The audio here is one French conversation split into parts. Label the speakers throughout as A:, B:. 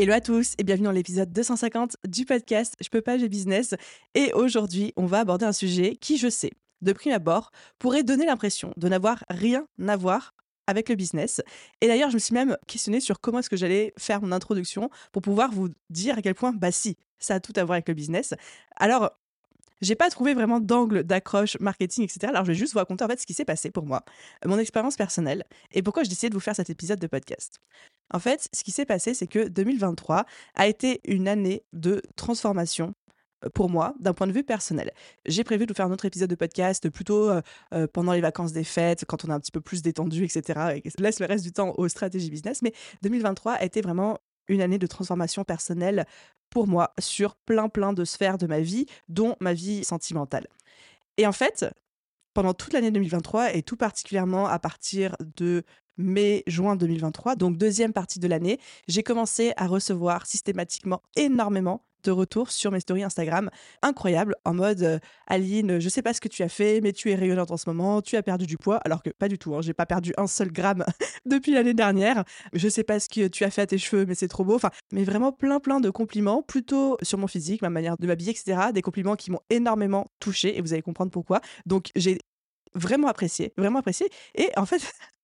A: Hello à tous et bienvenue dans l'épisode 250 du podcast Je peux pas, j'ai business. Et aujourd'hui, on va aborder un sujet qui, je sais, de prime abord, pourrait donner l'impression de n'avoir rien à voir avec le business. Et d'ailleurs, je me suis même questionnée sur comment est-ce que j'allais faire mon introduction pour pouvoir vous dire à quel point, bah si, ça a tout à voir avec le business. Alors, j'ai pas trouvé vraiment d'angle d'accroche, marketing, etc. Alors, je vais juste vous raconter en fait ce qui s'est passé pour moi, mon expérience personnelle et pourquoi j'ai décidé de vous faire cet épisode de podcast. En fait, ce qui s'est passé, c'est que 2023 a été une année de transformation pour moi, d'un point de vue personnel. J'ai prévu de vous faire un autre épisode de podcast plutôt pendant les vacances des fêtes, quand on est un petit peu plus détendu, etc. Et laisse le reste du temps aux stratégies business. Mais 2023 a été vraiment une année de transformation personnelle pour moi sur plein plein de sphères de ma vie, dont ma vie sentimentale. Et en fait, pendant toute l'année 2023 et tout particulièrement à partir de mai-juin 2023, donc deuxième partie de l'année, j'ai commencé à recevoir systématiquement énormément de retour sur mes stories Instagram incroyable en mode Aline, je sais pas ce que tu as fait, mais tu es rayonnante en ce moment, tu as perdu du poids, alors que pas du tout, hein, j'ai pas perdu un seul gramme depuis l'année dernière. Je sais pas ce que tu as fait à tes cheveux, mais c'est trop beau. Enfin, mais vraiment plein plein de compliments, plutôt sur mon physique, ma manière de m'habiller, etc. Des compliments qui m'ont énormément touché et vous allez comprendre pourquoi. Donc j'ai vraiment apprécié, vraiment apprécié. Et en fait,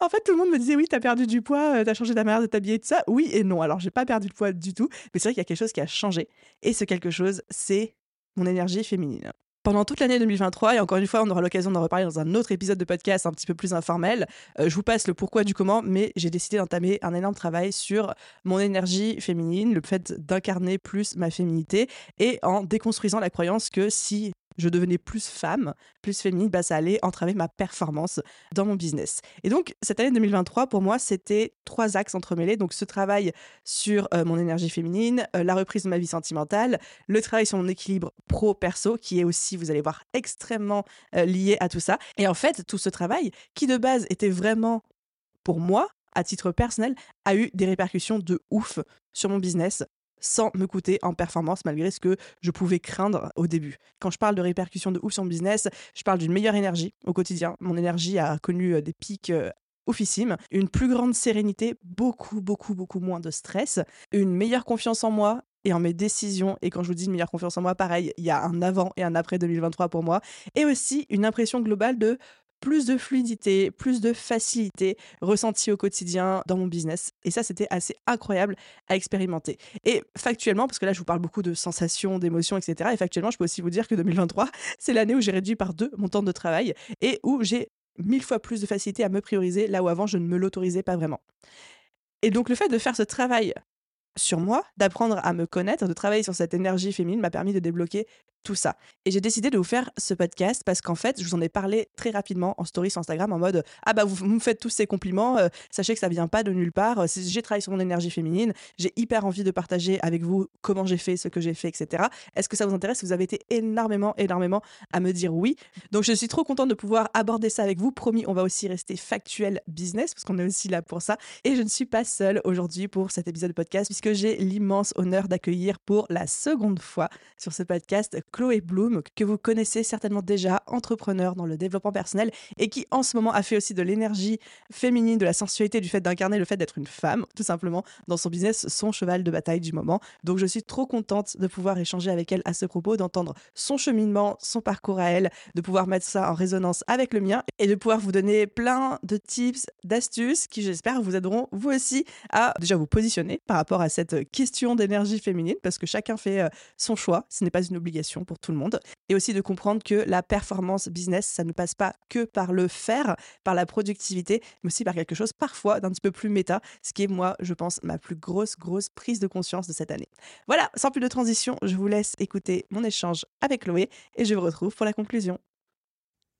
A: en fait, tout le monde me disait oui, t'as perdu du poids, euh, t'as changé ta manière de t'habiller, tout ça. Oui et non. Alors, j'ai pas perdu de poids du tout, mais c'est vrai qu'il y a quelque chose qui a changé. Et ce quelque chose, c'est mon énergie féminine. Pendant toute l'année 2023, et encore une fois, on aura l'occasion d'en reparler dans un autre épisode de podcast un petit peu plus informel, euh, je vous passe le pourquoi du comment, mais j'ai décidé d'entamer un énorme travail sur mon énergie féminine, le fait d'incarner plus ma féminité, et en déconstruisant la croyance que si je devenais plus femme, plus féminine, bah, ça allait entraver ma performance dans mon business. Et donc, cette année 2023, pour moi, c'était trois axes entremêlés. Donc, ce travail sur mon énergie féminine, la reprise de ma vie sentimentale, le travail sur mon équilibre pro-perso, qui est aussi, vous allez voir, extrêmement lié à tout ça. Et en fait, tout ce travail, qui de base était vraiment pour moi, à titre personnel, a eu des répercussions de ouf sur mon business, sans me coûter en performance malgré ce que je pouvais craindre au début. Quand je parle de répercussions de ouf sur mon business, je parle d'une meilleure énergie au quotidien. Mon énergie a connu euh, des pics euh, oufissimes, une plus grande sérénité, beaucoup, beaucoup, beaucoup moins de stress, une meilleure confiance en moi et en mes décisions. Et quand je vous dis une meilleure confiance en moi, pareil, il y a un avant et un après 2023 pour moi. Et aussi une impression globale de plus de fluidité, plus de facilité ressentie au quotidien dans mon business. Et ça, c'était assez incroyable à expérimenter. Et factuellement, parce que là, je vous parle beaucoup de sensations, d'émotions, etc. Et factuellement, je peux aussi vous dire que 2023, c'est l'année où j'ai réduit par deux mon temps de travail et où j'ai mille fois plus de facilité à me prioriser là où avant, je ne me l'autorisais pas vraiment. Et donc, le fait de faire ce travail sur moi, d'apprendre à me connaître, de travailler sur cette énergie féminine m'a permis de débloquer tout ça. Et j'ai décidé de vous faire ce podcast parce qu'en fait, je vous en ai parlé très rapidement en story sur Instagram en mode Ah bah vous, me faites tous ces compliments, euh, sachez que ça vient pas de nulle part. Euh, j'ai travaillé sur mon énergie féminine, j'ai hyper envie de partager avec vous comment j'ai fait, ce que j'ai fait, etc. Est-ce que ça vous intéresse? Vous avez été énormément, énormément à me dire oui. Donc je suis trop contente de pouvoir aborder ça avec vous. Promis, on va aussi rester factuel business parce qu'on est aussi là pour ça. Et je ne suis pas seule aujourd'hui pour cet épisode de podcast puisque j'ai l'immense honneur d'accueillir pour la seconde fois sur ce podcast Chloé Bloom, que vous connaissez certainement déjà, entrepreneur dans le développement personnel et qui en ce moment a fait aussi de l'énergie féminine, de la sensualité, du fait d'incarner le fait d'être une femme, tout simplement, dans son business, son cheval de bataille du moment. Donc je suis trop contente de pouvoir échanger avec elle à ce propos, d'entendre son cheminement, son parcours à elle, de pouvoir mettre ça en résonance avec le mien et de pouvoir vous donner plein de tips, d'astuces qui j'espère vous aideront vous aussi à déjà vous positionner par rapport à cette question d'énergie féminine parce que chacun fait euh, son choix, ce n'est pas une obligation pour tout le monde. Et aussi de comprendre que la performance business, ça ne passe pas que par le faire, par la productivité, mais aussi par quelque chose parfois d'un petit peu plus méta, ce qui est moi, je pense, ma plus grosse, grosse prise de conscience de cette année. Voilà, sans plus de transition, je vous laisse écouter mon échange avec Chloé et je vous retrouve pour la conclusion.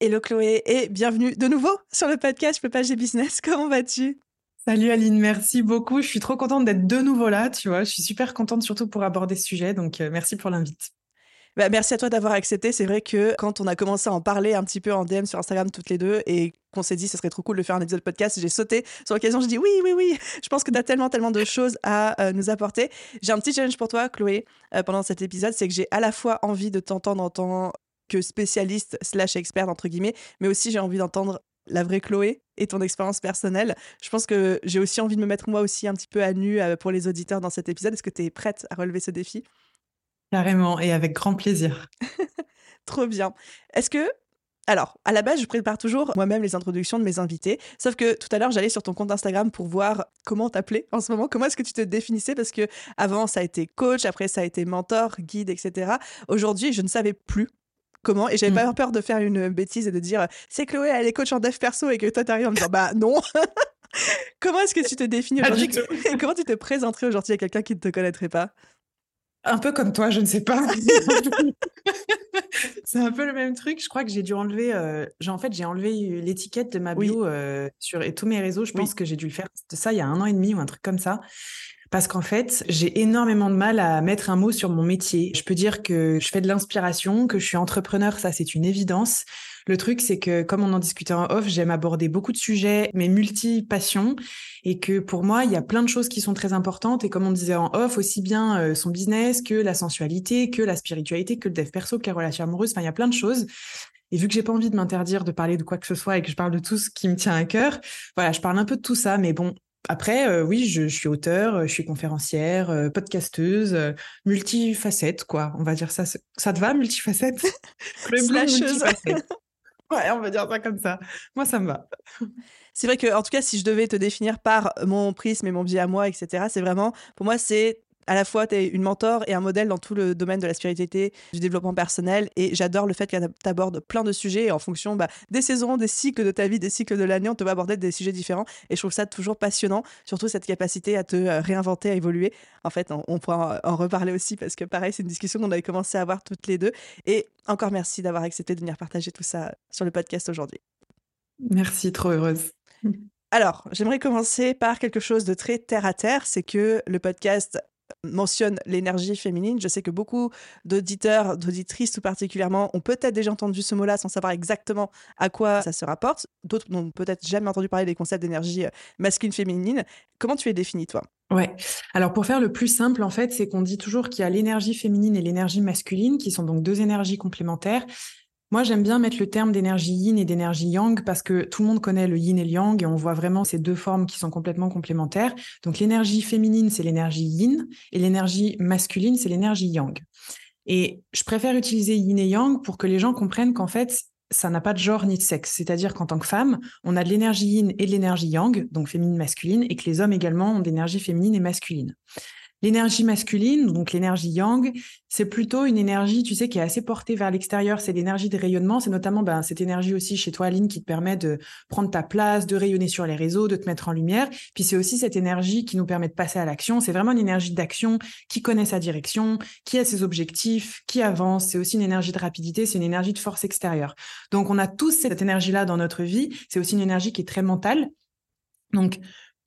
A: Hello Chloé et bienvenue de nouveau sur le podcast peux pas, j'ai business. Comment vas-tu?
B: Salut Aline, merci beaucoup. Je suis trop contente d'être de nouveau là, tu vois. Je suis super contente surtout pour aborder ce sujet, donc euh, merci pour l'invite.
A: Bah, merci à toi d'avoir accepté. C'est vrai que quand on a commencé à en parler un petit peu en DM sur Instagram toutes les deux et qu'on s'est dit ce serait trop cool de faire un épisode podcast, j'ai sauté sur l'occasion. Je dis oui, oui, oui. Je pense que tu as tellement, tellement de choses à euh, nous apporter. J'ai un petit challenge pour toi, Chloé, euh, pendant cet épisode. C'est que j'ai à la fois envie de t'entendre en tant que spécialiste slash experte, entre guillemets, mais aussi j'ai envie d'entendre la vraie Chloé et ton expérience personnelle. Je pense que j'ai aussi envie de me mettre moi aussi un petit peu à nu euh, pour les auditeurs dans cet épisode. Est-ce que tu es prête à relever ce défi?
B: Carrément, et avec grand plaisir.
A: Trop bien. Est-ce que alors, à la base, je prépare toujours moi-même les introductions de mes invités. Sauf que tout à l'heure, j'allais sur ton compte Instagram pour voir comment t'appeler en ce moment. Comment est-ce que tu te définissais Parce que avant, ça a été coach, après, ça a été mentor, guide, etc. Aujourd'hui, je ne savais plus comment et j'avais pas mmh. peur de faire une bêtise et de dire c'est Chloé, elle est coach en dev perso et que toi, t'arrives en me disant bah non. comment est-ce que tu te définis aujourd'hui? Comment tu te présenterais aujourd'hui à quelqu'un qui ne te connaîtrait pas?
B: Un peu comme toi, je ne sais pas. c'est un peu le même truc. Je crois que j'ai dû enlever. Euh, en fait, j'ai enlevé l'étiquette de ma bio euh, sur et tous mes réseaux. Je pense que j'ai dû le faire de ça il y a un an et demi ou un truc comme ça. Parce qu'en fait, j'ai énormément de mal à mettre un mot sur mon métier. Je peux dire que je fais de l'inspiration, que je suis entrepreneur, ça c'est une évidence. Le truc, c'est que comme on en discutait en off, j'aime aborder beaucoup de sujets, mais multi-passions, et que pour moi, il y a plein de choses qui sont très importantes. Et comme on disait en off, aussi bien euh, son business que la sensualité, que la spiritualité, que le dev perso, que la relation amoureuse, enfin, il y a plein de choses. Et vu que j'ai pas envie de m'interdire de parler de quoi que ce soit et que je parle de tout ce qui me tient à cœur, voilà, je parle un peu de tout ça. Mais bon, après, euh, oui, je, suis auteur, je suis conférencière, euh, podcasteuse, multifacette, quoi. On va dire ça. Ça te va, multifacette
A: multifacette.
B: Ouais, on va dire ça comme ça. Moi, ça me va.
A: C'est vrai que, en tout cas, si je devais te définir par mon prisme et mon biais à moi, etc., c'est vraiment, pour moi, c'est à la fois, tu es une mentor et un modèle dans tout le domaine de la spiritualité, du développement personnel. Et j'adore le fait que tu abordes plein de sujets et en fonction bah, des saisons, des cycles de ta vie, des cycles de l'année, on te va aborder des sujets différents. Et je trouve ça toujours passionnant, surtout cette capacité à te euh, réinventer, à évoluer. En fait, on, pourra en reparler aussi parce que pareil, c'est une discussion qu'on avait commencé à avoir toutes les deux. Et encore merci d'avoir accepté de venir partager tout ça sur le podcast aujourd'hui.
B: Merci, trop heureuse.
A: Alors, j'aimerais commencer par quelque chose de très terre à terre, c'est que le podcast mentionne l'énergie féminine. Je sais que beaucoup d'auditeurs, d'auditrices tout particulièrement, ont peut-être déjà entendu ce mot-là sans savoir exactement à quoi ça se rapporte. D'autres n'ont peut-être jamais entendu parler des concepts d'énergie euh, masculine-féminine. Comment tu es définie, toi?
B: Ouais. Alors pour faire le plus simple, en fait, c'est qu'on dit toujours qu'il y a l'énergie féminine et l'énergie masculine, qui sont donc deux énergies complémentaires. Moi, j'aime bien mettre le terme d'énergie yin et d'énergie yang parce que tout le monde connaît le yin et le yang et on voit vraiment ces deux formes qui sont complètement complémentaires. Donc, l'énergie féminine, c'est l'énergie yin et l'énergie masculine, c'est l'énergie yang. Et je préfère utiliser yin et yang pour que les gens comprennent qu'en fait, ça n'a pas de genre ni de sexe. C'est-à-dire qu'en tant que femme, on a de l'énergie yin et de l'énergie yang, donc féminine, masculine, et que les hommes également ont d'énergie féminine et masculine. L'énergie masculine, donc l'énergie yang, c'est plutôt une énergie, tu sais, qui est assez portée vers l'extérieur. C'est l'énergie de rayonnement. C'est notamment ben, cette énergie aussi chez toi, Aline, qui te permet de prendre ta place, de rayonner sur les réseaux, de te mettre en lumière. Puis c'est aussi cette énergie qui nous permet de passer à l'action. C'est vraiment une énergie d'action qui connaît sa direction, qui a ses objectifs, qui avance. C'est aussi une énergie de rapidité. C'est une énergie de force extérieure. Donc on a tous cette énergie-là dans notre vie. C'est aussi une énergie qui est très mentale. Donc,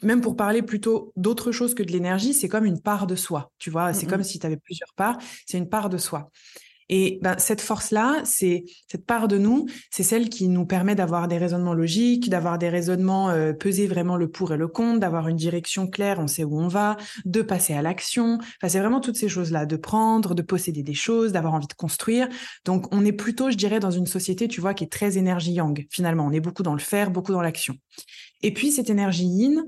B: même pour parler plutôt d'autre chose que de l'énergie, c'est comme une part de soi, tu vois, c'est comme si tu avais plusieurs parts, c'est une part de soi. Et ben, cette force-là, c'est cette part de nous, c'est celle qui nous permet d'avoir des raisonnements logiques, d'avoir des raisonnements euh, peser vraiment le pour et le contre, d'avoir une direction claire, on sait où on va, de passer à l'action. Enfin, c'est vraiment toutes ces choses-là, de prendre, de posséder des choses, d'avoir envie de construire. Donc, on est plutôt, je dirais, dans une société, tu vois, qui est très énergie yang. Finalement, on est beaucoup dans le faire, beaucoup dans l'action. Et puis, cette énergie yin,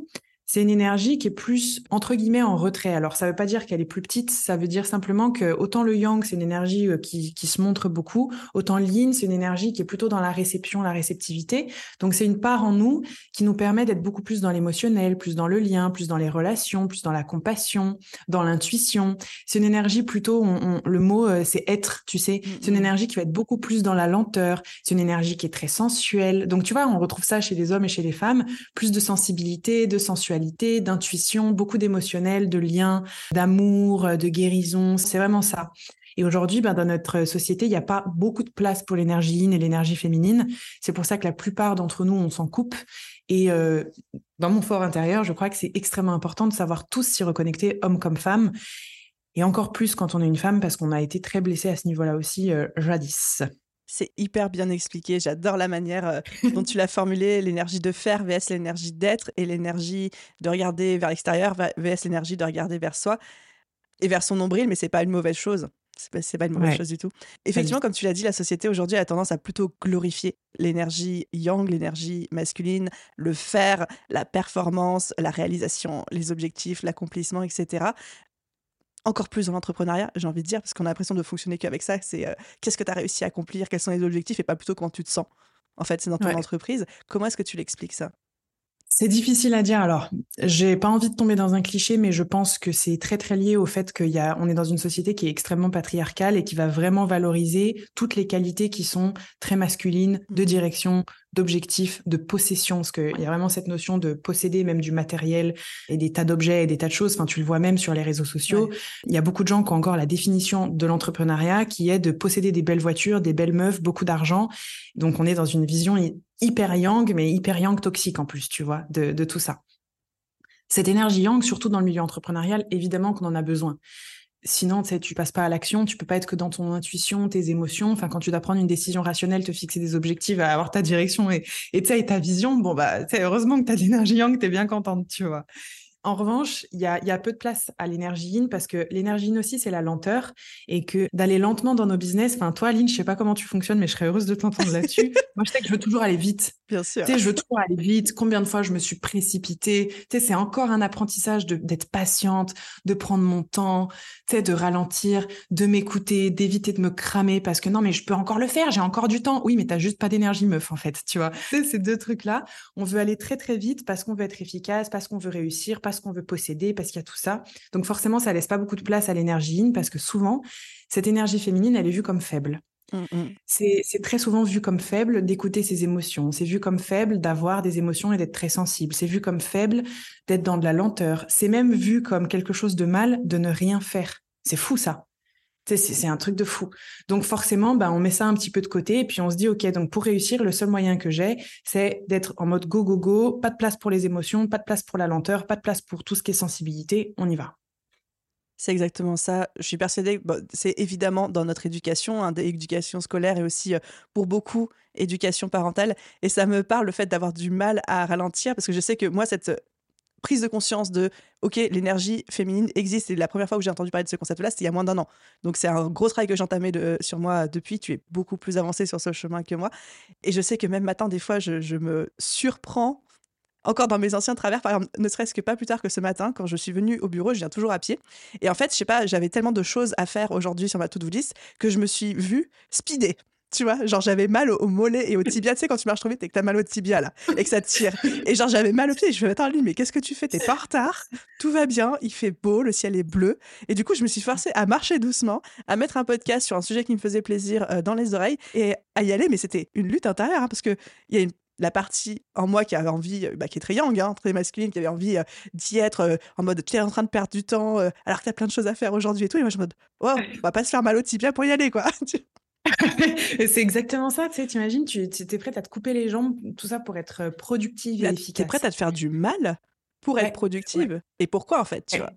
B: c'est une énergie qui est plus entre guillemets en retrait. Alors ça veut pas dire qu'elle est plus petite, ça veut dire simplement que autant le yang c'est une énergie euh, qui, qui se montre beaucoup, autant le yin c'est une énergie qui est plutôt dans la réception, la réceptivité. Donc c'est une part en nous qui nous permet d'être beaucoup plus dans l'émotionnel, plus dans le lien, plus dans les relations, plus dans la compassion, dans l'intuition. C'est une énergie plutôt, le mot euh, c'est être, tu sais. Mm, c'est une énergie qui va être beaucoup plus dans la lenteur. C'est une énergie qui est très sensuelle. Donc tu vois, on retrouve ça chez les hommes et chez les femmes, plus de sensibilité, de sensualité d'intuition, beaucoup d'émotionnel, de liens, d'amour, euh, de guérison. C'est vraiment ça. Et aujourd'hui, ben, dans notre société, il n'y a pas beaucoup de place pour l'énergie yin et l'énergie féminine. C'est pour ça que la plupart d'entre nous, on s'en coupe. Et euh, dans mon fort intérieur, je crois que c'est extrêmement important de savoir tous s'y reconnecter, hommes comme femmes, et encore plus quand on est une femme, parce qu'on a été très blessé à ce niveau-là aussi euh, jadis.
A: C'est hyper bien expliqué. J'adore la manière euh, dont tu l'as formulé, l'énergie de faire vs l'énergie d'être et l'énergie de regarder vers l'extérieur vs l'énergie de regarder vers soi et vers son nombril, mais c'est pas une mauvaise chose. C'est pas, pas une mauvaise chose du tout. Effectivement, comme tu l'as dit, la société aujourd'hui a tendance à plutôt glorifier l'énergie yang, l'énergie masculine, le faire, la performance, la réalisation, les objectifs, l'accomplissement, etc encore plus dans l'entrepreneuriat, j'ai envie de dire, parce qu'on a l'impression de fonctionner qu'avec ça. C'est euh, qu'est-ce que tu as réussi à accomplir, quels sont les objectifs, et pas plutôt comment tu te sens. En fait, c'est dans ton entreprise. Comment est-ce que tu l'expliques ça?
B: C'est difficile à dire. Alors, j'ai pas envie de tomber dans un cliché, mais je pense que c'est très très lié au fait qu'il y a, on est dans une société qui est extrêmement patriarcale et qui va vraiment valoriser toutes les qualités qui sont très masculines, de mmh. direction, d'objectifs, de possession, parce qu'il y a vraiment cette notion de posséder même du matériel et des tas d'objets et des tas de choses. Enfin, tu le vois même sur les réseaux sociaux. Il y a beaucoup de gens qui ont encore la définition de l'entrepreneuriat qui est de posséder des belles voitures, des belles meufs, beaucoup d'argent. Donc, on est dans une vision hyper yang, mais hyper yang toxique en plus, tu vois, de, tout ça. Cette énergie yang, surtout dans le milieu entrepreneurial, évidemment qu'on en a besoin. Sinon, tu sais, tu passes pas à l'action, tu peux pas être que dans ton intuition, tes émotions. Enfin, quand tu dois prendre une décision rationnelle, te fixer des objectifs, avoir ta direction et, et, et ta vision, bon, bah, heureusement que tu as l'énergie yang, tu es bien contente, tu vois. En revanche, il y a, peu de place à l'énergie yin parce que l'énergie yin aussi, c'est la lenteur et que d'aller lentement dans nos business. Enfin, toi, Aline, je sais pas comment tu fonctionnes, mais je serais heureuse de t'entendre là-dessus. Moi, je sais que je veux toujours aller vite.
A: Bien sûr.
B: Tu sais, je veux toujours aller vite. Combien de fois je me suis précipitée? Tu sais, c'est encore un apprentissage d'être patiente, de prendre mon temps, tu sais, de ralentir, de m'écouter, d'éviter de me cramer parce que non, mais je peux encore le faire. J'ai encore du temps. Oui, mais t'as juste pas d'énergie, meuf, en fait. Tu vois, ces deux trucs-là. On veut aller très, très vite parce qu'on veut être efficace, parce qu'on veut réussir, parce qu'on veut posséder, parce qu'il y a tout ça. Donc forcément, ça laisse pas beaucoup de place à l'énergie yin parce que souvent, cette énergie féminine, elle est vue comme faible. Mmh, mmh. C'est très souvent vu comme faible d'écouter ses émotions. C'est vu comme faible d'avoir des émotions et d'être très sensible. C'est vu comme faible d'être dans de la lenteur. C'est même vu comme quelque chose de mal de ne rien faire. C'est fou ça. C'est un truc de fou. Donc forcément, bah, on met ça un petit peu de côté et puis on se dit, OK, donc pour réussir, le seul moyen que j'ai, c'est d'être en mode go, go, go, pas de place pour les émotions, pas de place pour la lenteur, pas de place pour tout ce qui est sensibilité, on y va.
A: C'est exactement ça. Je suis persuadée c'est évidemment dans notre éducation, hein, éducation scolaire et aussi pour beaucoup éducation parentale. Et ça me parle le fait d'avoir du mal à ralentir parce que je sais que moi, cette prise de conscience de OK, l'énergie féminine existe. Et la première fois où j'ai entendu parler de ce concept-là, c'était il y a moins d'un an. Donc c'est un gros travail que j'entamais de, sur moi depuis. Tu es beaucoup plus avancé sur ce chemin que moi. Et je sais que même matin, des fois, je, je me surprends encore dans mes anciens travers, par exemple, ne serait-ce que pas plus tard que ce matin, quand je suis venue au bureau, je viens toujours à pied. Et en fait, je sais pas, j'avais tellement de choses à faire aujourd'hui sur ma to-do list que je me suis vue speeder tu vois, genre j'avais mal au, mollet et au tibia, tu sais quand tu marches trop vite et que t'as mal au tibia là et que ça tire. Et genre j'avais mal au pied, et je me attends lui mais qu'est-ce que tu fais? T'es pas en retard, tout va bien, il fait beau, le ciel est bleu. Et du coup je me suis forcée à marcher doucement, à mettre un podcast sur un sujet qui me faisait plaisir euh, dans les oreilles et à y aller, mais c'était une lutte intérieure hein, parce que il y a la partie en moi qui avait envie, euh, bah, qui est très yang, hein, très masculine, qui avait envie euh, d'y être en mode tu es en train de perdre du temps alors que tu as plein de choses à faire aujourd'hui et tout. Et moi, je me dis, oh, on va pas se faire mal au tibia pour y aller, quoi.
B: c'est exactement ça, tu sais, t'imagines, tu es prête à te couper les jambes, tout ça pour être productive et efficace. Tu
A: es prête à te faire du mal pour être productive. Et pourquoi, en fait, tu vois?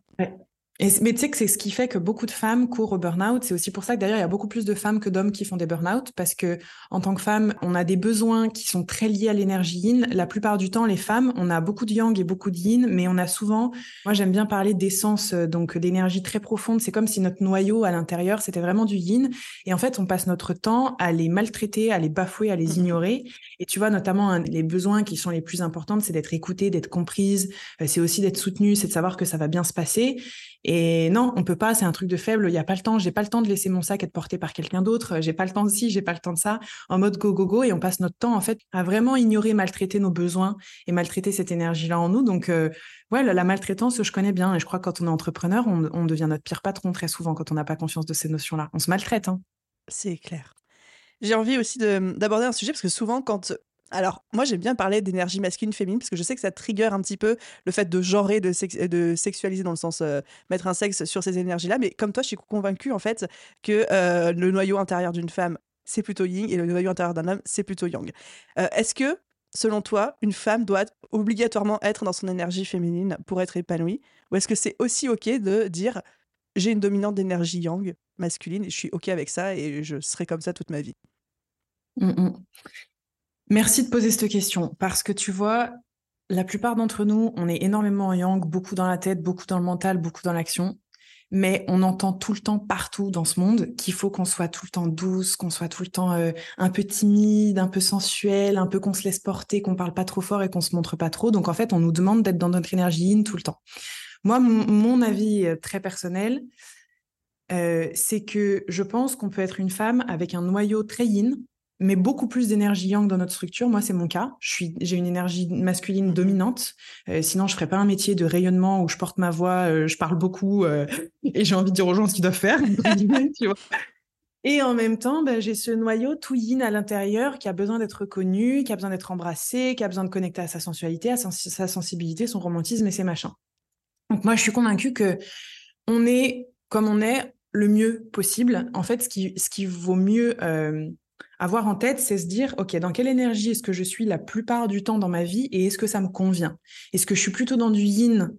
B: Mais tu sais que c'est ce qui fait que beaucoup de femmes courent au burn-out. C'est aussi pour ça que d'ailleurs, il y a beaucoup plus de femmes que d'hommes qui font des burn-out parce que en tant que femme, on a des besoins qui sont très liés à l'énergie yin. La plupart du temps, les femmes, on a beaucoup de yang et beaucoup de yin, mais on a souvent, moi j'aime bien parler d'essence, euh, donc d'énergie très profonde. C'est comme si notre noyau à l'intérieur, c'était vraiment du yin. Et en fait, on passe notre temps à les maltraiter, à les bafouer, à les mmh ignorer. Et tu vois, notamment, les besoins qui sont les plus importants, c'est d'être écoutée, d'être comprise. Euh, c'est aussi d'être soutenue, c'est de savoir que ça va bien se passer. Et non, on peut pas, c'est un truc de faible, il y a pas le temps, j'ai pas le temps de laisser mon sac être porté par quelqu'un d'autre, j'ai pas le temps de ci, j'ai pas le temps de ça, en mode go go go et on passe notre temps en fait à vraiment ignorer, maltraiter nos besoins et maltraiter cette énergie-là en nous. Donc euh, ouais, la, maltraitance, je connais bien et je crois que quand on est entrepreneur, on, devient notre pire patron très souvent quand on n'a pas conscience de ces notions-là. On se maltraite. Hein.
A: C'est clair. J'ai envie aussi d'aborder un sujet parce que souvent, quand alors, moi, j'aime bien parler d'énergie masculine, féminine, parce que je sais que ça trigger un petit peu le fait de genrer, de, de sexualiser dans le sens euh, mettre un sexe sur ces énergies-là. Mais comme toi, je suis convaincue, en fait, que euh, le noyau intérieur d'une femme, c'est plutôt yin, et le noyau intérieur d'un homme, c'est plutôt yang. Euh, est-ce que selon toi, une femme doit obligatoirement être dans son énergie féminine pour être épanouie? Ou est-ce que c'est aussi OK de dire j'ai une dominante d'énergie yang masculine et je suis OK avec ça et je serai comme ça toute ma vie?
B: Mmh. Merci de poser cette question parce que tu vois, la plupart d'entre nous, on est énormément en yang, beaucoup dans la tête, beaucoup dans le mental, beaucoup dans l'action. Mais on entend tout le temps partout dans ce monde qu'il faut qu'on soit tout le temps douce, qu'on soit tout le temps euh, un peu timide, un peu sensuel, un peu qu'on se laisse porter, qu'on parle pas trop fort et qu'on se montre pas trop. Donc en fait, on nous demande d'être dans notre énergie in tout le temps. Moi, mon, avis euh, très personnel, euh, c'est que je pense qu'on peut être une femme avec un noyau très yin, mais beaucoup plus d'énergie yang dans notre structure. Moi, c'est mon cas. Je suis, j'ai une énergie masculine dominante. Euh, sinon, je ferais pas un métier de rayonnement où je porte ma voix, euh, je parle beaucoup euh, et j'ai envie de dire aux gens ce qu'ils doivent faire. Et en même temps, ben, j'ai ce noyau tout yin à l'intérieur qui a besoin d'être reconnu, qui a besoin d'être embrassé, qui a besoin de connecter à sa sensualité, à sa sensibilité, son romantisme et ses machins. Donc moi, je suis convaincue que on est comme on est le mieux possible. En fait, ce qui, ce qui vaut mieux avoir en tête, c'est se dire, OK, dans quelle énergie est-ce que je suis la plupart du temps dans ma vie et est-ce que ça me convient? Est-ce que je suis plutôt dans du yin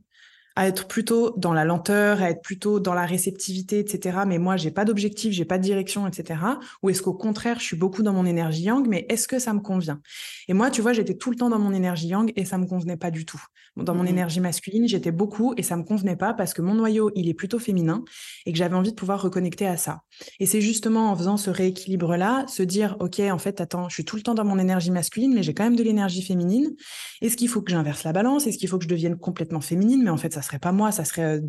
B: à être plutôt dans la lenteur, à être plutôt dans la réceptivité, etc. Mais moi, j'ai pas d'objectif, j'ai pas de direction, etc. Ou est-ce qu'au contraire, je suis beaucoup dans mon énergie yang, mais est-ce que ça me convient? Et moi, tu vois, j'étais tout le temps dans mon énergie yang et ça me convenait pas du tout. Dans mon mmh énergie masculine, j'étais beaucoup et ça me convenait pas parce que mon noyau, il est plutôt féminin et que j'avais envie de pouvoir reconnecter à ça. Et c'est justement en faisant ce rééquilibre-là, se dire, OK, en fait, attends, je suis tout le temps dans mon énergie masculine, mais j'ai quand même de l'énergie féminine. Est-ce qu'il faut que j'inverse la balance? Est-ce qu'il faut que je devienne complètement féminine? Mais en fait, ça serait pas moi, ça serait euh,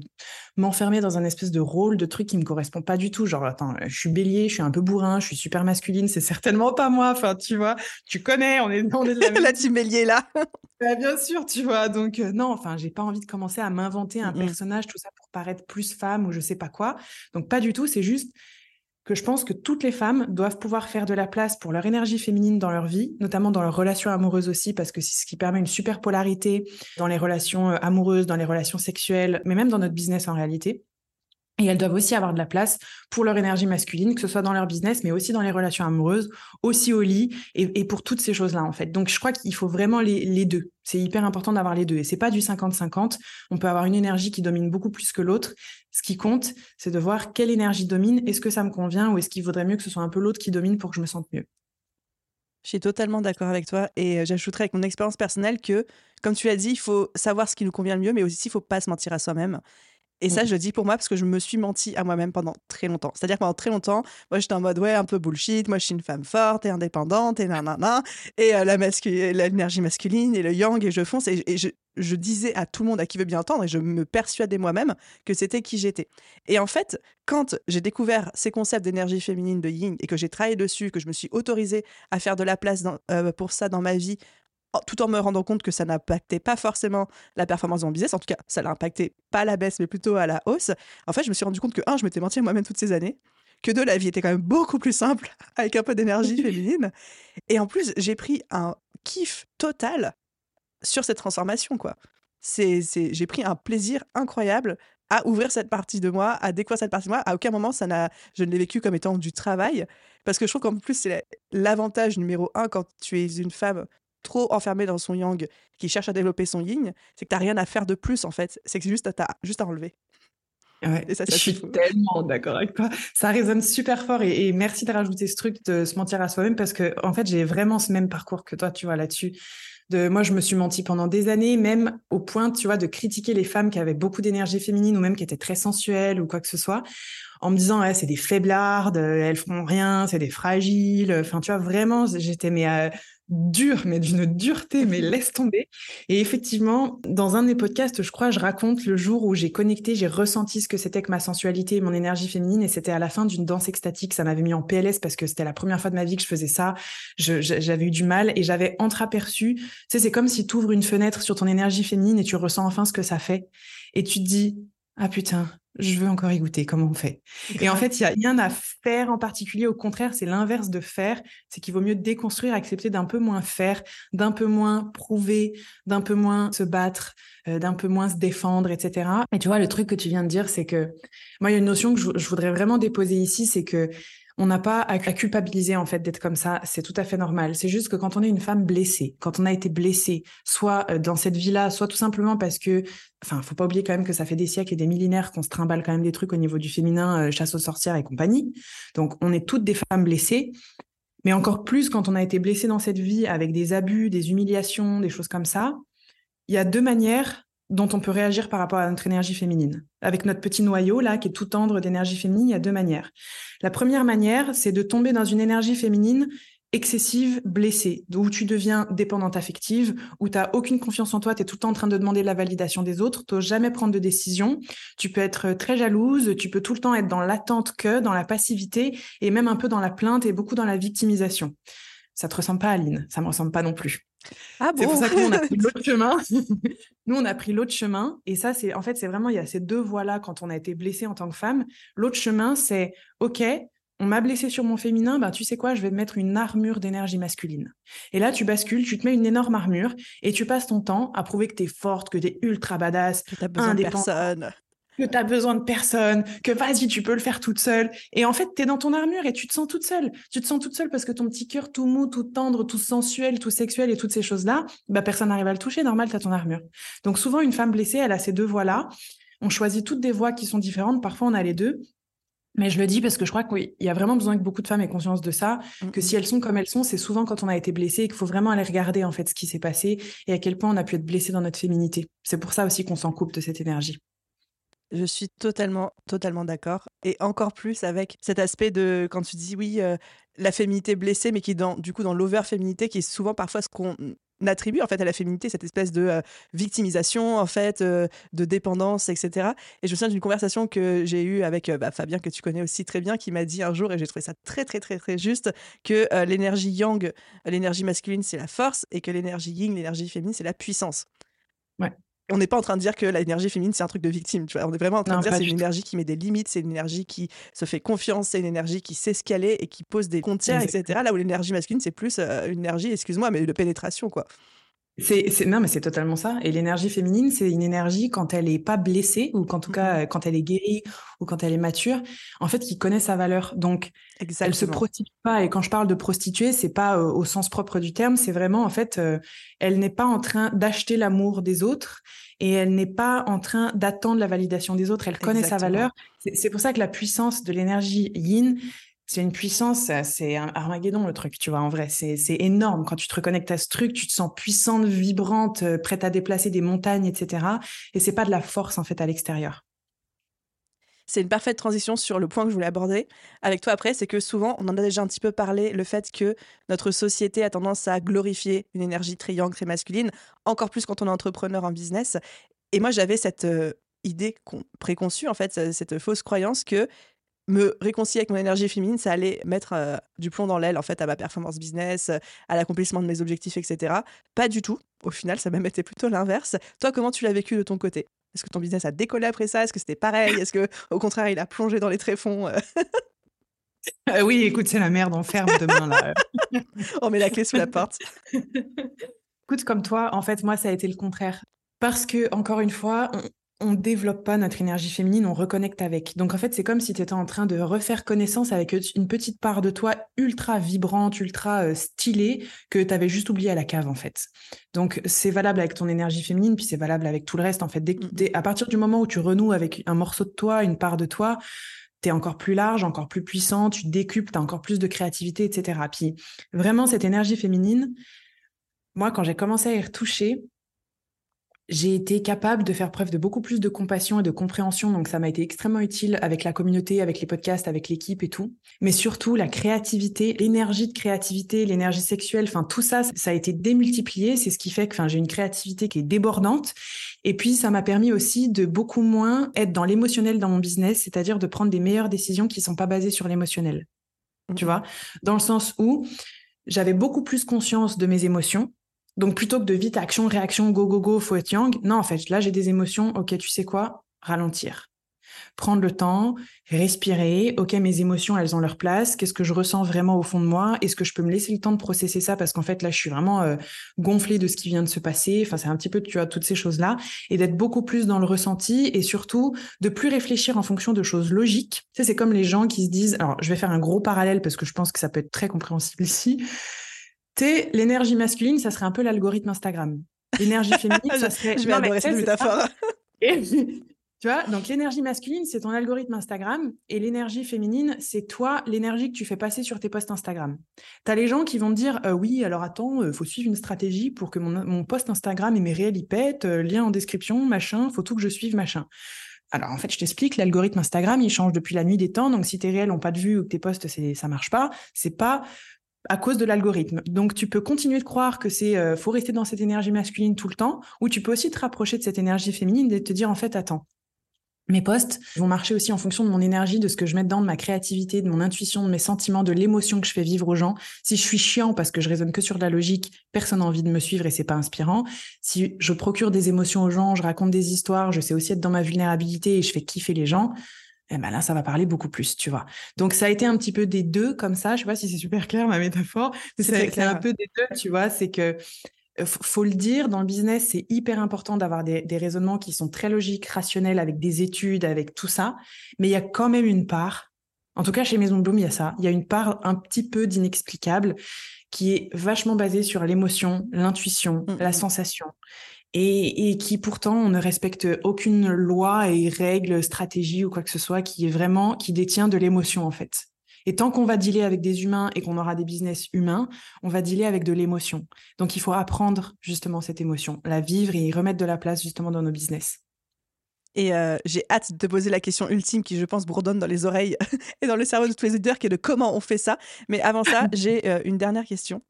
B: m'enfermer dans un espèce de rôle, de truc qui me correspond pas du tout. Genre, attends, je suis bélier, je suis un peu bourrin, je suis super masculine, c'est certainement pas moi. Enfin, tu vois, tu connais, on est, on est de la,
A: team bélier là.
B: Bah, bien sûr, tu vois. Donc, euh, non, enfin, j'ai pas envie de commencer à m'inventer un personnage, tout ça pour paraître plus femme ou je sais pas quoi. Donc, pas du tout, c'est juste que je pense que toutes les femmes doivent pouvoir faire de la place pour leur énergie féminine dans leur vie, notamment dans leurs relations amoureuses aussi, parce que c'est ce qui permet une super polarité dans les relations euh, amoureuses, dans les relations sexuelles, mais même dans notre business en réalité. Et elles doivent aussi avoir de la place pour leur énergie masculine, que ce soit dans leur business, mais aussi dans les relations amoureuses, aussi au lit, et, pour toutes ces choses-là, en fait. Donc, je crois qu'il faut vraiment les, deux. C'est hyper important d'avoir les deux. Et c'est pas du 50-50. On peut avoir une énergie qui domine beaucoup plus que l'autre. Ce qui compte, c'est de voir quelle énergie domine. Est-ce que ça me convient ou est-ce qu'il vaudrait mieux que ce soit un peu l'autre qui domine pour que je me sente mieux?
A: Je suis totalement d'accord avec toi et euh, j'ajouterais avec mon expérience personnelle que, comme tu l'as dit, il faut savoir ce qui nous convient le mieux, mais aussi il faut pas se mentir à soi-même. Et ça, mmh. je le dis pour moi parce que je me suis menti à moi-même pendant très longtemps. C'est-à-dire pendant très longtemps, moi, j'étais en mode, ouais, un peu bullshit. Moi, je suis une femme forte et indépendante et nanana. Et euh, la l'énergie masculine et le yang et je fonce. Et, je, je, disais à tout le monde à qui veut bien entendre et je me persuadais moi-même que c'était qui j'étais. Et en fait, quand j'ai découvert ces concepts d'énergie féminine, de yin et que j'ai travaillé dessus, que je me suis autorisée à faire de la place euh, pour ça dans ma vie tout en me rendant compte que ça n'impactait pas forcément la performance de mon business, en tout cas, ça l'a impacté pas à la baisse, mais plutôt à la hausse. En fait, je me suis rendu compte que, un, je m'étais menti à moi-même toutes ces années, que deux, la vie était quand même beaucoup plus simple avec un peu d'énergie féminine. Et en plus, j'ai pris un kiff total sur cette transformation, quoi. C'est, c'est, j'ai pris un plaisir incroyable à ouvrir cette partie de moi, à découvrir cette partie de moi. À aucun moment, ça n'a, je ne l'ai vécu comme étant du travail. Parce que je trouve qu'en plus, c'est l'avantage numéro un quand tu es une femme trop enfermé dans son yang, qui cherche à développer son yin, c'est que tu n'as rien à faire de plus en fait. C'est que juste à, juste à enlever.
B: Ouais, ça, je suis tellement d'accord avec toi. Ça résonne super fort et, merci de rajouter ce truc de se mentir à soi-même parce que en fait j'ai vraiment ce même parcours que toi, tu vois là-dessus. De, moi, je me suis menti pendant des années, même au point, tu vois, de critiquer les femmes qui avaient beaucoup d'énergie féminine ou même qui étaient très sensuelles ou quoi que ce soit, en me disant, c'est des faiblardes, elles font rien, c'est des fragiles. Enfin, tu vois, vraiment, j'étais mais euh, dur, mais d'une dureté, mais laisse tomber. Et effectivement, dans un de mes podcasts, je crois, je raconte le jour où j'ai connecté, j'ai ressenti ce que c'était que ma sensualité et mon énergie féminine, et c'était à la fin d'une danse extatique. Ça m'avait mis en PLS parce que c'était la première fois de ma vie que je faisais ça. J'avais eu du mal et j'avais entreaperçu. Tu sais, c'est comme si tu ouvres une fenêtre sur ton énergie féminine et tu ressens enfin ce que ça fait. Et tu te dis, ah putain, je veux encore y goûter, comment on fait? Et en fait, il n'y a rien à faire en particulier, au contraire, c'est l'inverse de faire, c'est qu'il vaut mieux déconstruire, accepter d'un peu moins faire, d'un peu moins prouver, d'un peu moins se battre, euh, d'un peu moins se défendre, etc. Et tu vois, le truc que tu viens de dire, c'est que moi, il y a une notion que je, je voudrais vraiment déposer ici, c'est que on n'a pas à, culpabiliser en fait d'être comme ça. C'est tout à fait normal. C'est juste que quand on est une femme blessée, quand on a été blessée, soit euh, dans cette vie-là, soit tout simplement parce que, enfin, faut pas oublier quand même que ça fait des siècles et des millénaires qu'on se trimballe quand même des trucs au niveau du féminin, euh, chasse aux sorcières et compagnie. Donc, on est toutes des femmes blessées. Mais encore plus quand on a été blessé dans cette vie avec des abus, des humiliations, des choses comme ça. Il y a deux manières dont on peut réagir par rapport à notre énergie féminine. Avec notre petit noyau, là, qui est tout tendre d'énergie féminine, il y a deux manières. La première manière, c'est de tomber dans une énergie féminine excessive, blessée, où tu deviens dépendante affective, où tu n'as aucune confiance en toi, tu es tout le temps en train de demander la validation des autres, tu jamais prendre de décision, tu peux être très jalouse, tu peux tout le temps être dans l'attente que, dans la passivité, et même un peu dans la plainte et beaucoup dans la victimisation. Ça te ressemble pas, Aline, ça me ressemble pas non plus.
A: Ah
B: c'est pour ça que nous, on a pris l'autre chemin. nous, on a pris l'autre chemin. Et ça, c'est en fait, c'est vraiment, il y a ces deux voies-là quand on a été blessé en tant que femme. L'autre chemin, c'est OK, on m'a blessé sur mon féminin, ben, tu sais quoi, je vais te mettre une armure d'énergie masculine. Et là, tu bascules, tu te mets une énorme armure et tu passes ton temps à prouver que tu es forte, que tu es ultra badass,
A: que besoin de personne
B: que tu as besoin de personne, que vas-y, tu peux le faire toute seule. Et en fait, tu es dans ton armure et tu te sens toute seule. Tu te sens toute seule parce que ton petit cœur tout mou, tout tendre, tout sensuel, tout sexuel et toutes ces choses-là, bah, personne n'arrive à le toucher. Normal, tu as ton armure. Donc souvent, une femme blessée, elle a ces deux voies-là. On choisit toutes des voies qui sont différentes. Parfois, on a les deux. Mais je le dis parce que je crois qu'il y a vraiment besoin que beaucoup de femmes aient conscience de ça, que si elles sont comme elles sont, c'est souvent quand on a été blessé et qu'il faut vraiment aller regarder en fait ce qui s'est passé et à quel point on a pu être blessé dans notre féminité. C'est pour ça aussi qu'on s'en coupe de cette énergie.
A: Je suis totalement, totalement d'accord. Et encore plus avec cet aspect de quand tu dis oui, la féminité blessée, mais qui dans du coup dans l'over-féminité, qui est souvent parfois ce qu'on attribue en fait à la féminité, cette espèce de victimisation en fait, de dépendance, etc. Et je me souviens d'une conversation que j'ai eue avec bah, Fabien que tu connais aussi très bien, qui m'a dit un jour et j'ai trouvé ça très très très très juste que l'énergie yang, l'énergie masculine c'est la force et que l'énergie yin, l'énergie féminine c'est la puissance.
B: Ouais
A: on n'est pas en train de dire que l'énergie féminine c'est un truc de victime. Tu vois on est vraiment en train de dire c'est une énergie qui met des limites, c'est une énergie qui se fait confiance, c'est une énergie qui sait ce qu'elle est et qui pose des frontières, etc. Là où l'énergie masculine c'est plus euh, une énergie, excuse-moi, mais de pénétration quoi.
B: C'est, non, mais c'est totalement ça. Et l'énergie féminine, c'est une énergie quand elle est pas blessée ou qu'en tout cas quand elle est guérie ou quand elle est mature, en fait, qui connaît sa valeur. Donc, Exactement. elle se prostitue pas. Et quand je parle de prostituée, c'est pas euh, au sens propre du terme. C'est vraiment en fait, euh, elle n'est pas en train d'acheter l'amour des autres et elle n'est pas en train d'attendre la validation des autres. Elle connaît sa valeur. C'est pour ça que la puissance de l'énergie Yin, c'est une puissance, c'est un Armageddon le truc, tu vois, en vrai. C'est énorme. Quand tu te reconnectes à ce truc, tu te sens puissante, vibrante, euh, prête à déplacer des montagnes, etc. Et c'est pas de la force, en fait, à l'extérieur.
A: C'est une parfaite transition sur le point que je voulais aborder avec toi après, c'est que souvent, on en a déjà un petit peu parlé, le fait que notre société a tendance à glorifier une énergie triangle, très masculine, encore plus quand on est entrepreneur en business. Et moi, j'avais cette euh, idée préconçue, en fait, cette fausse croyance que me réconcilier avec mon énergie féminine, ça allait mettre euh, du plomb dans l'aile en fait à ma performance business, euh, à l'accomplissement de mes objectifs, etc. Pas du tout. Au final, ça même été plutôt l'inverse. Toi, comment tu l'as vécu de ton côté? Est-ce que ton business a décollé après ça? Est-ce que c'était pareil? Est-ce que au contraire, il a plongé dans les tréfonds euh?
B: Oui, écoute, c'est la merde, on ferme demain là.
A: on met la clé sous la porte.
B: écoute, comme toi, en fait, moi, ça a été le contraire. Parce que, encore une fois, on développe pas notre énergie féminine, on reconnecte avec. Donc en fait, c'est comme si tu étais en train de refaire connaissance avec une petite part de toi ultra vibrante, ultra euh, stylée que tu avais juste oublié à la cave en fait. Donc c'est valable avec ton énergie féminine, puis c'est valable avec tout le reste en fait. Dès, à partir du moment où tu renoues avec un morceau de toi, une part de toi, tu es encore plus large, encore plus puissant, tu décuples, tu as encore plus de créativité, etc. Puis vraiment cette énergie féminine, moi quand j'ai commencé à y retoucher, j'ai été capable de faire preuve de beaucoup plus de compassion et de compréhension, donc ça m'a été extrêmement utile avec la communauté, avec les podcasts, avec l'équipe et tout. Mais surtout la créativité, l'énergie de créativité, l'énergie sexuelle, enfin tout ça, ça a été démultiplié. C'est ce qui fait que enfin, j'ai une créativité qui est débordante. Et puis ça m'a permis aussi de beaucoup moins être dans l'émotionnel dans mon business, c'est-à-dire de prendre des meilleures décisions qui sont pas basées sur l'émotionnel. Tu mmh. vois, dans le sens où j'avais beaucoup plus conscience de mes émotions donc plutôt que de vite action, réaction, go, go, go, faut être yang, non, en fait, là j'ai des émotions, ok, tu sais quoi, ralentir. Prendre le temps, respirer. Ok, mes émotions, elles ont leur place. Qu'est-ce que je ressens vraiment au fond de moi? Est-ce que je peux me laisser le temps de processer ça? Parce qu'en fait, là, je suis vraiment euh, gonflée de ce qui vient de se passer. Enfin, c'est un petit peu, tu vois, toutes ces choses-là. Et d'être beaucoup plus dans le ressenti et surtout de plus réfléchir en fonction de choses logiques. Tu sais, c'est comme les gens qui se disent, alors, je vais faire un gros parallèle parce que je pense que ça peut être très compréhensible ici. Tu sais, l'énergie masculine, ça serait un peu l'algorithme Instagram. L'énergie féminine, ça serait.
A: Je vais adorer cette métaphore.
B: Tu vois, donc l'énergie masculine, c'est ton algorithme Instagram et l'énergie féminine, c'est toi, l'énergie que tu fais passer sur tes posts Instagram. Tu as les gens qui vont te dire euh, oui, alors attends, euh, faut suivre une stratégie pour que mon, mon post Instagram et mes réels y pètent, euh, lien en description, machin, faut tout que je suive, machin. Alors en fait, je t'explique, l'algorithme Instagram, il change depuis la nuit des temps, donc si tes réels n'ont pas de vue ou que tes posts ça marche pas, c'est pas à cause de l'algorithme. Donc tu peux continuer de croire que c'est faut rester dans cette énergie masculine tout le temps ou tu peux aussi te rapprocher de cette énergie féminine et te dire en fait attends, mes posts vont marcher aussi en fonction de mon énergie, de ce que je mets dedans, de ma créativité, de mon intuition, de mes sentiments, de l'émotion que je fais vivre aux gens. Si je suis chiant parce que je raisonne que sur de la logique, personne n'a envie de me suivre et c'est pas inspirant. Si je procure des émotions aux gens, je raconte des histoires, je sais aussi être dans ma vulnérabilité et je fais kiffer les gens, eh ben là, ça va parler beaucoup plus, tu vois. Donc, ça a été un petit peu des deux comme ça. Je sais pas si c'est super clair ma métaphore. C'est un peu des deux, tu vois. C'est que faut le dire, dans le business, c'est hyper important d'avoir des, raisonnements qui sont très logiques, rationnels, avec des études, avec tout ça. Mais il y a quand même une part, en tout cas chez Maison Bloom, il y a ça. Il y a une part un petit peu d'inexplicable qui est vachement basée sur l'émotion, l'intuition, mmh, la mmh. sensation. Et, et, qui pourtant on ne respecte aucune loi et règle, stratégie ou quoi que ce soit qui est vraiment qui détient de l'émotion en fait. Et tant qu'on va dealer avec des humains et qu'on aura des business humains, on va dealer avec de l'émotion. Donc il faut apprendre justement cette émotion, la vivre et y remettre de la place justement dans nos business.
A: Et euh, j'ai hâte de te poser la question ultime qui, je pense, bourdonne dans les oreilles et dans le cerveau de tous les auditeurs, qui est de comment on fait ça. Mais avant ça, j'ai euh, une dernière question.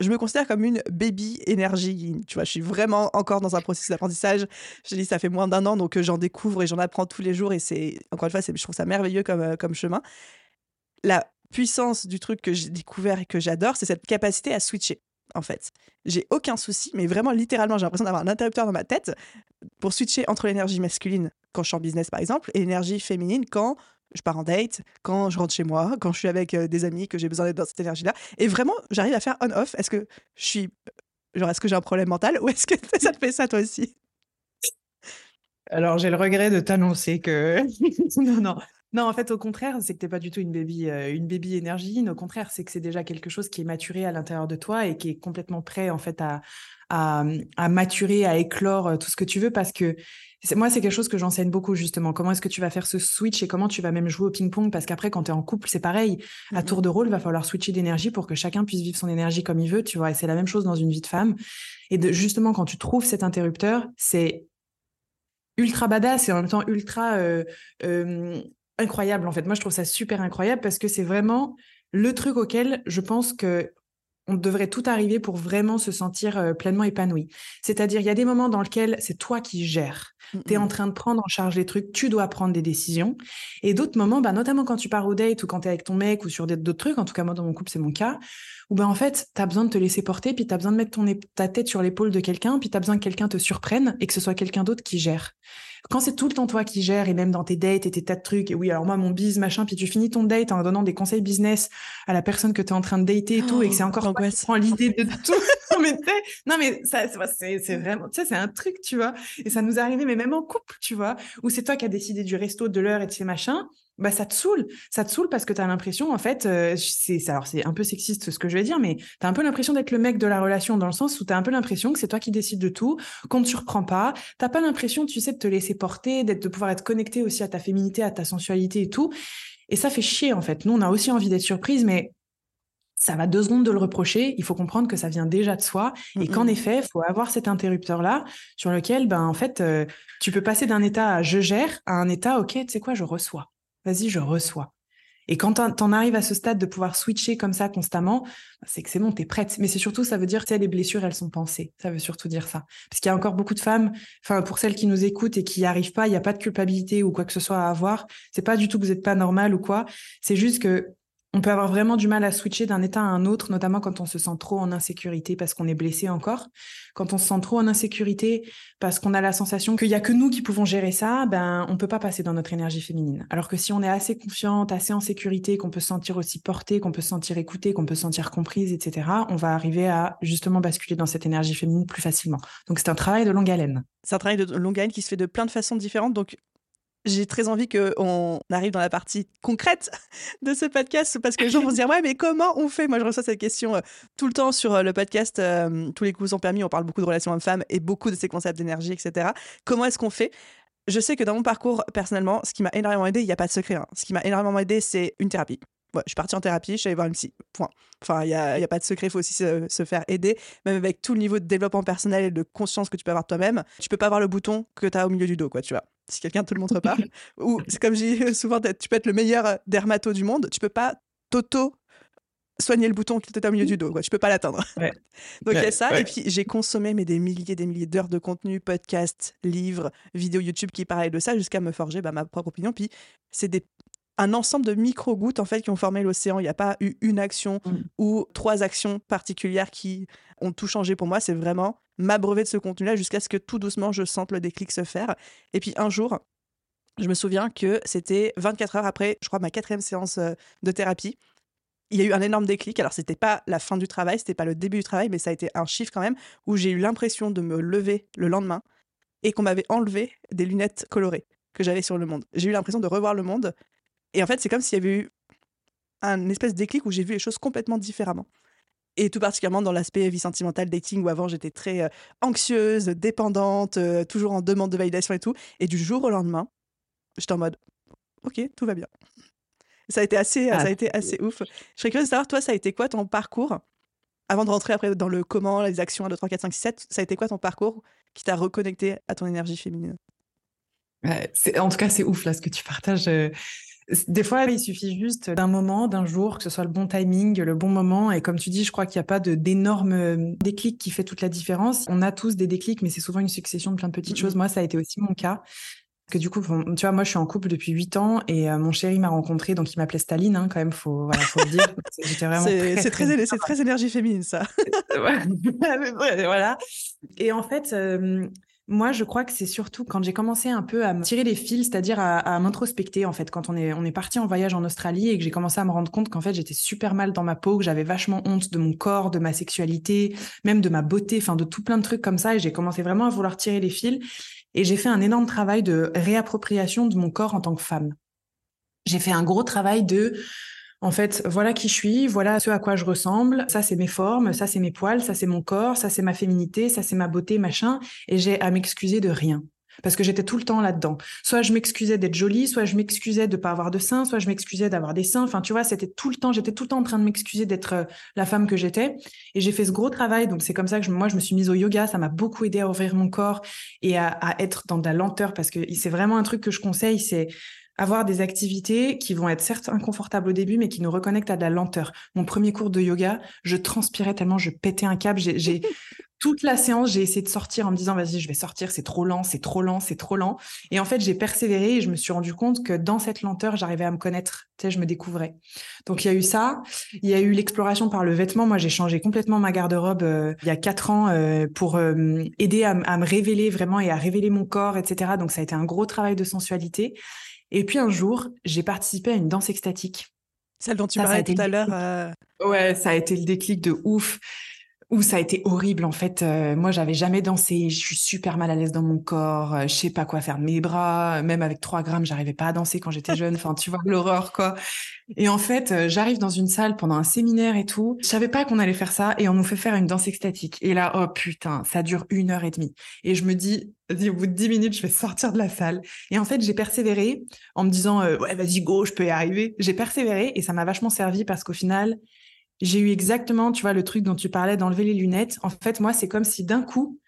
A: Je me considère comme une baby énergie. Tu vois, je suis vraiment encore dans un processus d'apprentissage. Je dis, ça fait moins d'un an, donc euh, j'en découvre et j'en apprends tous les jours. Et c'est, encore une fois, je trouve ça merveilleux comme, comme chemin la puissance du truc que j'ai découvert et que j'adore, c'est cette capacité à switcher. En fait, j'ai aucun souci, mais vraiment littéralement, j'ai l'impression d'avoir un interrupteur dans ma tête pour switcher entre l'énergie masculine quand je suis en business, par exemple, et l'énergie féminine quand je pars en date, quand je rentre chez moi, quand je suis avec euh, des amis, que j'ai besoin d'être dans cette énergie-là. Et vraiment, j'arrive à faire on-off. Est-ce que je suis. Genre, est-ce que j'ai un problème mental ou est-ce que ça te fait ça toi aussi?
B: Alors, j'ai le regret de t'annoncer que non, non, non, en fait, au contraire, c'est que tu n'es pas du tout une baby, euh, une baby énergie. Au contraire, c'est que c'est déjà quelque chose qui est maturé à l'intérieur de toi et qui est complètement prêt, en fait, à, à, maturer, à éclore euh, tout ce que tu veux parce que moi, c'est quelque chose que j'enseigne beaucoup, justement. Comment est-ce que tu vas faire ce switch et comment tu vas même jouer au ping-pong? Parce qu'après, quand tu es en couple, c'est pareil. À mmh tour de rôle, il va falloir switcher d'énergie pour que chacun puisse vivre son énergie comme il veut, tu vois. Et c'est la même chose dans une vie de femme. Et de, justement, quand tu trouves cet interrupteur, c'est ultra badass et en même temps ultra euh, incroyable en fait. Moi, je trouve ça super incroyable parce que c'est vraiment le truc auquel je pense que on devrait tout arriver pour vraiment se sentir euh, pleinement épanoui. C'est-à-dire, il y a des moments dans lesquels c'est toi qui gères. Tu es en train de prendre en charge les trucs, tu dois prendre des décisions. Et d'autres moments, bah, notamment quand tu pars au date ou quand tu es avec ton mec ou sur d'autres trucs, en tout cas moi dans mon couple c'est mon cas, où ben en fait, tu as besoin de te laisser porter, puis tu as besoin de mettre ton, ta tête sur l'épaule de quelqu'un, puis tu as besoin que quelqu'un te surprenne et que ce soit quelqu'un d'autre qui gère. Quand c'est tout le temps toi qui gères, et même dans tes dates et tes tas de trucs, et oui, alors moi, mon bise, machin, puis tu finis ton date en donnant des conseils business à la personne que tu es en train de dater et tout, et que c'est encore toi qui prends l'idée de tout. non, mais, non, mais ça, c'est vraiment, tu sais, c'est un truc, tu vois. Et ça nous est arrivé, mais même en couple, tu vois, où c'est toi qui as décidé du resto, de l'heure et de ces machins bah ça te saoule, ça te saoule parce que tu as l'impression en fait euh, c'est alors c'est un peu sexiste ce que je vais dire mais tu as un peu l'impression d'être le mec de la relation dans le sens où tu as un peu l'impression que c'est toi qui décides de tout, qu'on ne te surprend pas, t'as pas l'impression tu sais de te laisser porter, d'être de pouvoir être connecté aussi à ta féminité, à ta sensualité et tout. Et ça fait chier en fait. Nous on a aussi envie d'être surprise mais ça va deux secondes de le reprocher. Il faut comprendre que ça vient déjà de soi et qu'en effet, il faut avoir cet interrupteur-là sur lequel, ben, en fait, euh, tu peux passer d'un état à je gère à un état, OK, tu sais quoi, je reçois vas-y, je reçois. Et quand tu en arrives à ce stade de pouvoir switcher comme ça constamment, bah, c'est que c'est bon, tu es prête. Mais c'est surtout, ça veut dire que les blessures, elles sont pensées. Ça veut surtout dire ça. Parce qu'il y a encore beaucoup de femmes, pour celles qui nous écoutent et qui n'y arrivent pas, il n'y a pas de culpabilité ou quoi que ce soit à avoir. C'est pas du tout que vous n'êtes pas normal ou quoi. C'est juste que on peut avoir vraiment du mal à switcher d'un état à un autre, notamment quand on se sent trop en insécurité parce qu'on est blessé encore. Quand on se sent trop en insécurité parce qu'on a la sensation qu'il y a que nous qui pouvons gérer ça, ben on peut pas passer dans notre énergie féminine. Alors que si on est assez confiante, assez en sécurité, qu'on peut se sentir aussi portée, qu'on peut se sentir écoutée, qu'on peut se sentir comprise, etc., on va arriver à justement basculer dans cette énergie féminine plus facilement. Donc c'est un travail de longue haleine.
A: C'est un travail de longue haleine qui se fait de plein de façons différentes. Donc j'ai très envie qu'on arrive dans la partie concrète de ce podcast parce que les gens vont se dire ouais mais comment on fait? Moi je reçois cette question euh, tout le temps sur euh, le podcast euh, Tous les coups sont permis, on parle beaucoup de relations hommes-femmes et beaucoup de ces concepts d'énergie, etc. Comment est-ce qu'on fait? Je sais que dans mon parcours personnellement, ce qui m'a énormément aidé, il n'y a pas de secret, hein. ce qui m'a énormément aidé c'est une thérapie. je suis partie en thérapie, je suis allée voir une psy. Point. Enfin, il n'y a, pas de secret, il faut aussi se, faire aider. Même avec tout le niveau de développement personnel et de conscience que tu peux avoir toi-même, tu peux pas avoir le bouton que tu as au milieu du dos, quoi, tu vois si quelqu'un te le montre pas. Ou c'est comme je dis souvent, tu peux être le meilleur euh, dermato du monde, tu peux pas t'auto soigner le bouton qui était au milieu du dos. Quoi. Je peux pas l'atteindre. Donc il y a ça. Et puis j'ai consommé mais des milliers des milliers d'heures de contenu, podcasts, livres, vidéos YouTube qui parlaient de ça jusqu'à me forger bah, ma propre opinion. Puis c'est des un ensemble de micro-gouttes en fait qui ont formé l'océan. Il n'y a pas eu une action mm. ou trois actions particulières qui ont tout changé pour moi. C'est vraiment m'abreuver de ce contenu-là jusqu'à ce que tout doucement je sente le déclic se faire. Et puis un jour, je me souviens que c'était 24 heures après, je crois, ma quatrième séance euh, de thérapie. Il y a eu un énorme déclic. Alors, c'était pas la fin du travail, c'était pas le début du travail, mais ça a été un chiffre quand même où j'ai eu l'impression de me lever le lendemain et qu'on m'avait enlevé des lunettes colorées que j'avais sur le monde. J'ai eu l'impression de revoir le monde. Et en fait, c'est comme s'il y avait eu un espèce de déclic où j'ai vu les choses complètement différemment et tout particulièrement dans l'aspect vie sentimentale, dating, où avant j'étais très euh, anxieuse, dépendante, euh, toujours en demande de validation et tout. Et du jour au lendemain, j'étais en mode, ok, tout va bien. Ça a été assez, ça a ah, été assez ouf. Je serais curieuse de savoir, toi, ça a été quoi ton parcours avant de rentrer après dans le comment, les actions 1, 2, 3, 4, 5, 6, 7, ça a été quoi ton parcours qui t'a reconnecté à ton énergie féminine?
B: En tout cas, c'est ouf là ce que tu partages. Des fois, il suffit juste d'un moment, d'un jour, que ce soit le bon timing, le bon moment. Et comme tu dis, je crois qu'il n'y a pas d'énorme euh, déclic qui fait toute la différence. On a tous des déclics, mais c'est souvent une succession de plein de petites choses. Moi, ça a été aussi mon cas. Parce que du coup, tu vois, moi, je suis en couple depuis 8 ans et euh, mon chéri m'a rencontré, donc il m'appelait Staline, hein, quand même, faut, voilà, faut le dire.
A: C'est très, très, très, énergie féminine, ça.
B: voilà. Et en fait, euh, moi, je crois que c'est surtout quand j'ai commencé un peu à me tirer les fils, c'est-à-dire à, m'introspecter, en fait, quand on est, on est parti en voyage en Australie et que j'ai commencé à me rendre compte qu'en fait, j'étais super mal dans ma peau, que j'avais vachement honte de mon corps, de ma sexualité, même de ma beauté, enfin, de tout plein de trucs comme ça. Et j'ai commencé vraiment à vouloir tirer les fils. Et j'ai fait un énorme travail de réappropriation de mon corps en tant que femme. J'ai fait un gros travail de en fait, voilà qui je suis, voilà ce à quoi je ressemble, ça c'est mes formes, ça c'est mes poils, ça c'est mon corps, ça c'est ma féminité, ça c'est ma beauté, machin, et j'ai à m'excuser de rien. Parce que j'étais tout le temps là-dedans. Soit je m'excusais d'être jolie, soit je m'excusais de pas avoir de seins, soit je m'excusais d'avoir des seins. Enfin, tu vois, c'était tout le temps, j'étais tout le temps en train de m'excuser d'être euh, la femme que j'étais. Et j'ai fait ce gros travail. Donc, c'est comme ça que moi, je me suis mise au yoga. Ça m'a beaucoup aidé à ouvrir mon corps et à, à être dans de la lenteur parce que c'est vraiment un truc que je conseille. C'est avoir des activités qui vont être certes inconfortables au début, mais qui nous reconnectent à de la lenteur. Mon premier cours de yoga, je transpirais tellement, je pétais un câble. J'ai toute la séance, j'ai essayé de sortir en me disant vas-y, je vais sortir, c'est trop lent, c'est trop lent, c'est trop lent. Et en fait, j'ai persévéré et je me suis rendu compte que dans cette lenteur, j'arrivais à me connaître. Tu sais, je me découvrais. Donc il y a eu ça, il y a eu l'exploration par le vêtement. Moi, j'ai changé complètement ma garde-robe euh, il y a quatre ans euh, pour euh, aider à, à me révéler vraiment et à révéler mon corps, etc. Donc ça a été un gros travail de sensualité. Et puis un jour, j'ai participé à une danse extatique.
A: Celle dont tu parlais tout à l'heure. Euh,
B: ouais, ça a été le déclic de ouf. Où ça a été horrible en fait. Euh, moi, j'avais jamais dansé. Je suis super mal à l'aise dans mon corps. Euh, je sais pas quoi faire de mes bras. Même avec 3 grammes, j'arrivais pas à danser quand j'étais jeune. Enfin, tu vois l'horreur quoi. Et en fait, euh, j'arrive dans une salle pendant un séminaire et tout. Je savais pas qu'on allait faire ça et on nous fait faire une danse extatique. Et là, oh putain, ça dure une heure et demie. Et je me dis, au bout de 10 minutes, je vais sortir de la salle. Et en fait, j'ai persévéré en me disant, ouais, vas-y, go, je peux y arriver. J'ai persévéré et ça m'a vachement servi parce qu'au final, j'ai eu exactement, tu vois, le truc dont tu parlais d'enlever les lunettes. En fait, moi, c'est comme si d'un coup,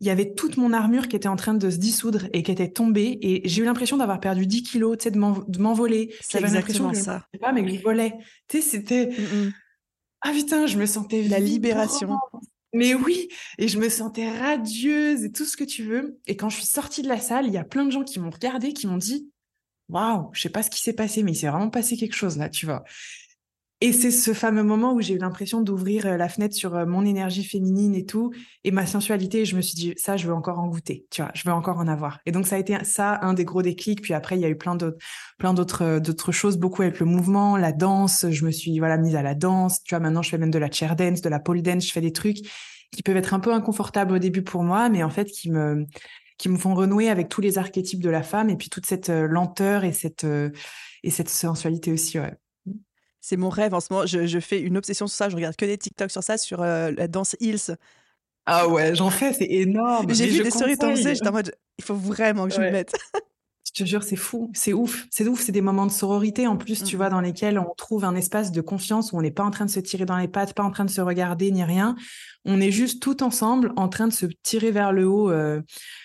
B: il y avait toute mon armure qui était en train de se dissoudre et qui était tombée. Et j'ai eu l'impression d'avoir perdu 10 kilos, tu sais, de m'envoler.
A: C'est exactement ça.
B: Je pas, mais je volais. Tu sais, c'était... Mm, mm. Ah putain, je me sentais...
A: La libération.
B: Mais oui, et je me sentais radieuse et tout ce que tu veux. Et quand je suis sortie de la salle, il y a plein de gens qui m'ont regardé, qui m'ont dit, waouh, je sais pas ce qui s'est passé, mais il s'est vraiment passé quelque chose là, tu vois. Et c'est ce fameux moment où j'ai eu l'impression d'ouvrir euh, la fenêtre sur euh, mon énergie féminine et tout, et ma sensualité. Et je me suis dit, ça, je veux encore en goûter, tu vois, je veux encore en avoir. Et donc, ça a été ça, un des gros déclics. Puis après, il y a eu plein d'autres, plein d'autres, euh, d'autres choses, beaucoup avec le mouvement, la danse. Je me suis, voilà, mise à la danse. Tu vois, maintenant, je fais même de la chair dance, de la pole dance. Je fais des trucs qui peuvent être un peu inconfortables au début pour moi, mais en fait, qui me, qui me font renouer avec tous les archétypes de la femme et puis toute cette lenteur et cette, et cette sensualité aussi, ouais.
A: C'est mon rêve en ce moment. Je, fais une obsession sur ça. Je regarde que des TikTok sur ça, sur euh, la danse Hills.
B: Ah ouais, j'en fais, c'est énorme.
A: J'ai vu des stories dansées, j'étais en mode, il faut vraiment que je me mette.
B: je te jure, c'est fou, c'est ouf, c'est ouf, c'est des moments de sororité en plus, tu vois, dans lesquels on trouve un espace de confiance où on n'est pas en train de se tirer dans les pattes, pas en train de se regarder ni rien. On est juste tout ensemble en train de se tirer vers le haut euh,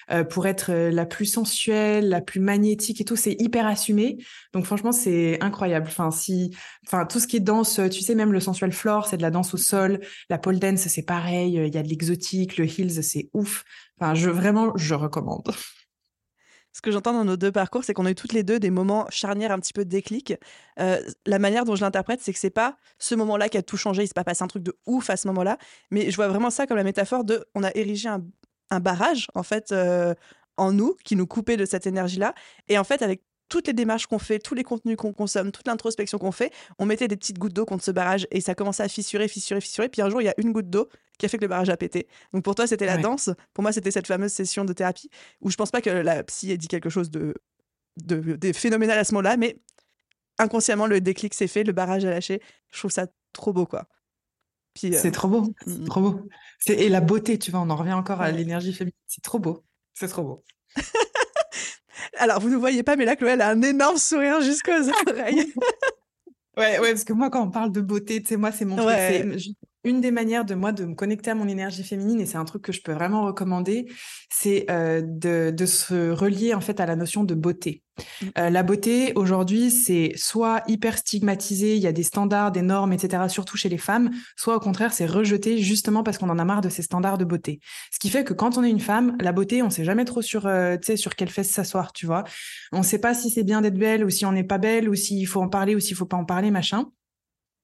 B: euh, pour être euh, la plus sensuelle, la plus magnétique et tout. C'est hyper assumé. Donc franchement, c'est incroyable. Enfin, si, enfin tout ce qui est danse, tu sais, même le sensuel floor, c'est de la danse au sol. La pole dance, c'est pareil. Il y a de l'exotique, le heels, c'est ouf. Enfin, je vraiment, je recommande.
A: Ce que j'entends dans nos deux parcours, c'est qu'on a eu toutes les deux des moments charnières un petit peu déclic. Euh, la manière dont je l'interprète, c'est que c'est pas ce moment-là qui a tout changé, il s'est pas passé un truc de ouf à ce moment-là, mais je vois vraiment ça comme la métaphore de on a érigé un, barrage en fait euh, en nous qui nous coupait de cette énergie-là, et en fait avec toutes les démarches qu'on fait, tous les contenus qu'on consomme, toute l'introspection qu'on fait, on mettait des petites gouttes d'eau contre ce barrage et ça commençait à fissurer, fissurer, fissurer. Puis un jour, il y a une goutte d'eau qui a fait que le barrage a pété. Donc pour toi, c'était la danse. Pour moi, c'était cette fameuse session de thérapie où je pense pas que la psy ait dit quelque chose de, de, phénoménal à ce moment-là, mais inconsciemment, le déclic s'est fait, le barrage a lâché. Je trouve ça trop beau, quoi.
B: Euh, c'est trop beau, mm, mm. trop beau. Et la beauté, tu vois, on en revient encore à l'énergie féminine. C'est trop beau, c'est trop beau.
A: Alors, vous ne voyez pas, mais là, Chloé, elle a un énorme sourire jusqu'aux oreilles.
B: ouais, ouais, parce que moi, quand on parle de beauté, tu sais, moi, c'est mon truc. Une des manières de moi de me connecter à mon énergie féminine, et c'est un truc que je peux vraiment recommander, c'est euh, de, de, se relier en fait à la notion de beauté. Euh, la beauté aujourd'hui, c'est soit hyper stigmatisé, il y a des standards, des normes, etc. Surtout chez les femmes, soit au contraire, c'est rejeté justement parce qu'on en a marre de ces standards de beauté. Ce qui fait que quand on est une femme, la beauté, on sait jamais trop sur, euh, sur quelle fesse s'asseoir, tu vois. On sait pas si c'est bien d'être belle ou si on n'est pas belle ou s'il faut en parler ou s'il faut pas en parler, machin.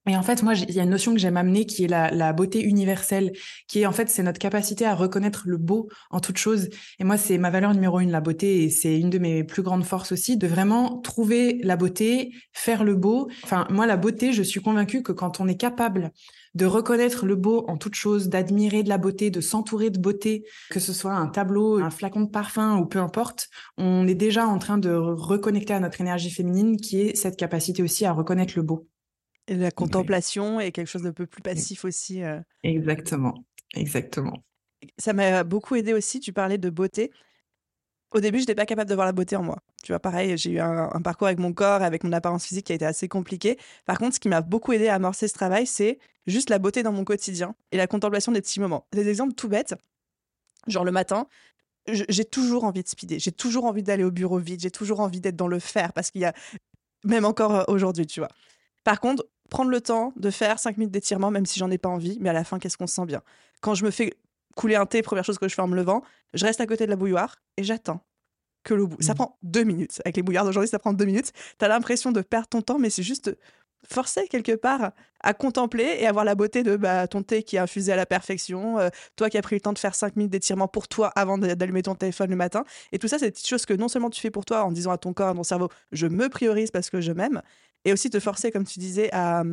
B: Et en fait, moi, il y a une notion que j'aime amener qui est la, la, beauté universelle, qui est en fait, c'est notre capacité à reconnaître le beau en toute chose. Et moi, c'est ma valeur numéro une, la beauté, et c'est une de mes plus grandes forces aussi, de vraiment trouver la beauté, faire le beau. Enfin, moi, la beauté, je suis convaincue que quand on est capable de reconnaître le beau en toute chose, d'admirer de la beauté, de s'entourer de beauté, que ce soit un tableau, un flacon de parfum ou peu importe, on est déjà en train de reconnecter à notre énergie féminine qui est cette capacité aussi à reconnaître le beau.
A: Et la contemplation est quelque chose d'un peu plus passif aussi. Euh.
B: Exactement, exactement.
A: Ça m'a beaucoup aidé aussi, tu parlais de beauté. Au début, je n'étais pas capable de voir la beauté en moi. Tu vois, pareil, j'ai eu un, parcours avec mon corps, avec mon apparence physique qui a été assez compliqué. Par contre, ce qui m'a beaucoup aidé à amorcer ce travail, c'est juste la beauté dans mon quotidien et la contemplation des petits moments. Des exemples tout bêtes. Genre le matin, j'ai toujours envie de speeder, j'ai toujours envie d'aller au bureau vite, j'ai toujours envie d'être dans le faire parce qu'il y a, même encore euh, aujourd'hui, tu vois. Par contre, prendre le temps de faire 5 minutes d'étirement, même si j'en ai pas envie, mais à la fin, qu'est-ce qu'on se sent bien? Quand je me fais couler un thé, première chose que je fais en me levant, je reste à côté de la bouilloire et j'attends que l'eau bout. Ça mmh. prend deux minutes. Avec les bouillards d'aujourd'hui, ça prend deux minutes. Tu as l'impression de perdre ton temps, mais c'est juste forcer quelque part à contempler et avoir la beauté de bah, ton thé qui est infusé à la perfection, euh, toi qui as pris le temps de faire 5 minutes d'étirement pour toi avant d'allumer ton téléphone le matin. Et tout ça, c'est des petites choses que non seulement tu fais pour toi en disant à ton corps, à ton cerveau, je me priorise parce que je m'aime, et aussi te forcer, comme tu disais, à,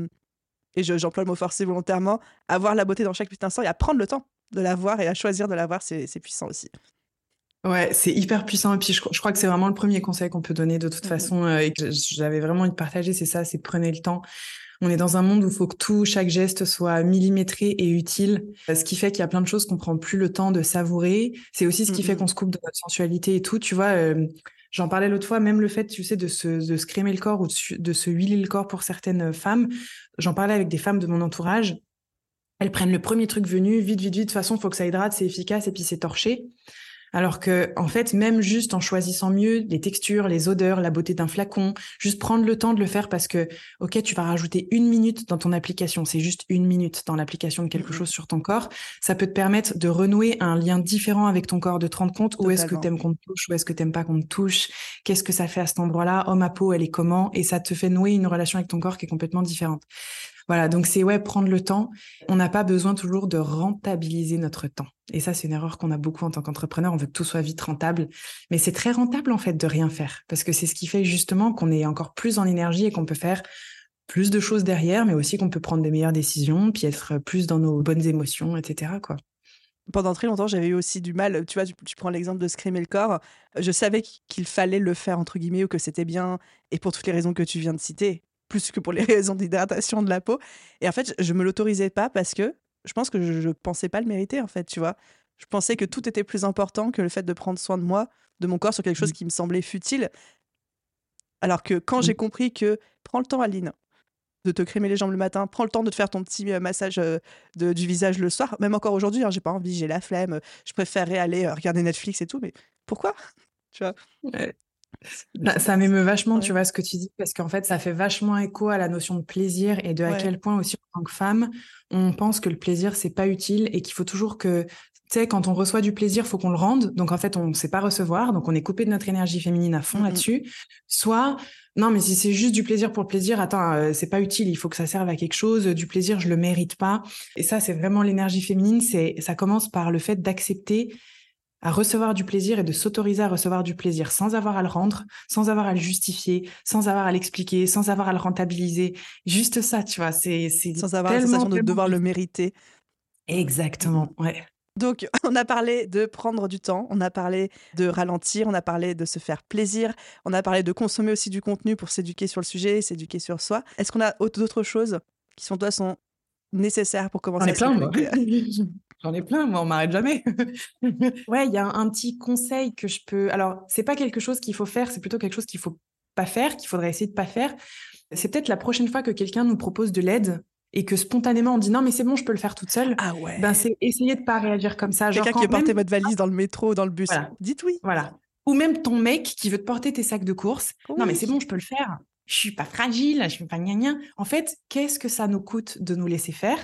A: et j'emploie le mot forcer volontairement, à voir la beauté dans chaque petit instant et à prendre le temps de la voir et à choisir de la voir, c'est puissant aussi.
B: Ouais, c'est hyper puissant. Et puis, je, crois que c'est vraiment le premier conseil qu'on peut donner de toute mmh façon euh, et que j'avais vraiment envie de partager, c'est ça, c'est prenez le temps. On est dans un monde où il faut que tout, chaque geste soit millimétré et utile. Ce qui fait qu'il y a plein de choses qu'on prend plus le temps de savourer. C'est aussi ce qui fait mmh qu'on se coupe de notre sensualité et tout. Tu vois, euh, J'en parlais l'autre fois, même le fait, tu sais, de se, de se crémer le corps ou de, se huiler le corps pour certaines femmes. J'en parlais avec des femmes de mon entourage. Elles prennent le premier truc venu, vite, vite, vite. De toute façon, faut que ça hydrate, c'est efficace et puis c'est torché. Alors que, en fait, même juste en choisissant mieux les textures, les odeurs, la beauté d'un flacon, juste prendre le temps de le faire parce que, ok, tu vas rajouter une minute dans ton application, c'est juste une minute dans l'application de quelque mmh chose sur ton corps, ça peut te permettre de renouer un lien différent avec ton corps, de te rendre compte où est-ce que t'aimes qu'on te touche, où est-ce que t'aimes pas qu'on te touche, qu'est-ce que ça fait à cet endroit-là, oh ma peau, elle est comment, et ça te fait nouer une relation avec ton corps qui est complètement différente. Voilà, donc c'est ouais, prendre le temps. On n'a pas besoin toujours de rentabiliser notre temps. Et ça, c'est une erreur qu'on a beaucoup en tant qu'entrepreneur. On veut que tout soit vite rentable. Mais c'est très rentable, en fait, de rien faire. Parce que c'est ce qui fait justement qu'on est encore plus en énergie et qu'on peut faire plus de choses derrière, mais aussi qu'on peut prendre des meilleures décisions, puis être plus dans nos bonnes émotions, etc. Quoi.
A: Pendant très longtemps, j'avais eu aussi du mal. Tu vois, tu, prends l'exemple de scrémer le corps. Je savais qu'il fallait le faire, entre guillemets, ou que c'était bien, et pour toutes les raisons que tu viens de citer, plus que pour les raisons d'hydratation de la peau. Et en fait, je me l'autorisais pas parce que je pense que je, ne pensais pas le mériter, en fait, tu vois. Je pensais que tout était plus important que le fait de prendre soin de moi, de mon corps, sur quelque chose mmh. qui me semblait futile. Alors que quand mmh. j'ai compris que prends le temps, Aline, de te crémer les jambes le matin, prends le temps de te faire ton petit euh, massage euh, de, du visage le soir. Même encore aujourd'hui, hein, j'ai pas envie, j'ai la flemme, je préférerais aller euh, regarder Netflix et tout, mais pourquoi? Tu vois?
B: Ça m'émeut vachement, tu vois, ce que tu dis, parce qu'en fait, ça fait vachement écho à la notion de plaisir et de à quel point aussi, en tant que femme, on pense que le plaisir, c'est pas utile et qu'il faut toujours que, tu sais, quand on reçoit du plaisir, faut qu'on le rende. Donc, en fait, on ne sait pas recevoir. Donc, on est coupé de notre énergie féminine à fond mmh là-dessus. Soit, non, mais si c'est juste du plaisir pour le plaisir, attends, euh, c'est pas utile. Il faut que ça serve à quelque chose. Du plaisir, je le mérite pas. Et ça, c'est vraiment l'énergie féminine. C'est, ça commence par le fait d'accepter à recevoir du plaisir et de s'autoriser à recevoir du plaisir sans avoir à le rendre, sans avoir à le justifier, sans avoir à l'expliquer, sans avoir à le rentabiliser. Juste ça, tu vois, c'est
A: sans avoir la sensation de devoir le mériter.
B: Exactement, ouais.
A: Donc, on a parlé de prendre du temps, on a parlé de ralentir, on a parlé de se faire plaisir, on a parlé de consommer aussi du contenu pour s'éduquer sur le sujet, s'éduquer sur soi. Est-ce qu'on a d'autres choses qui, sont toi, sont nécessaires pour commencer
B: à se J'en ai plein, moi, on m'arrête jamais. ouais, il y a un, petit conseil que je peux. Alors, c'est pas quelque chose qu'il faut faire, c'est plutôt quelque chose qu'il faut pas faire, qu'il faudrait essayer de pas faire. C'est peut-être la prochaine fois que quelqu'un nous propose de l'aide et que spontanément on dit non mais c'est bon je peux le faire toute seule
A: ah ouais
B: ben c'est essayer de pas réagir comme ça
A: quelqu'un qui veut porter votre valise dans le métro dans le bus dites oui
B: voilà ou même ton mec qui veut te porter tes sacs de course non mais c'est bon je peux le faire je suis pas fragile je suis pas gna, gna. en fait qu'est-ce que ça nous coûte de nous laisser faire?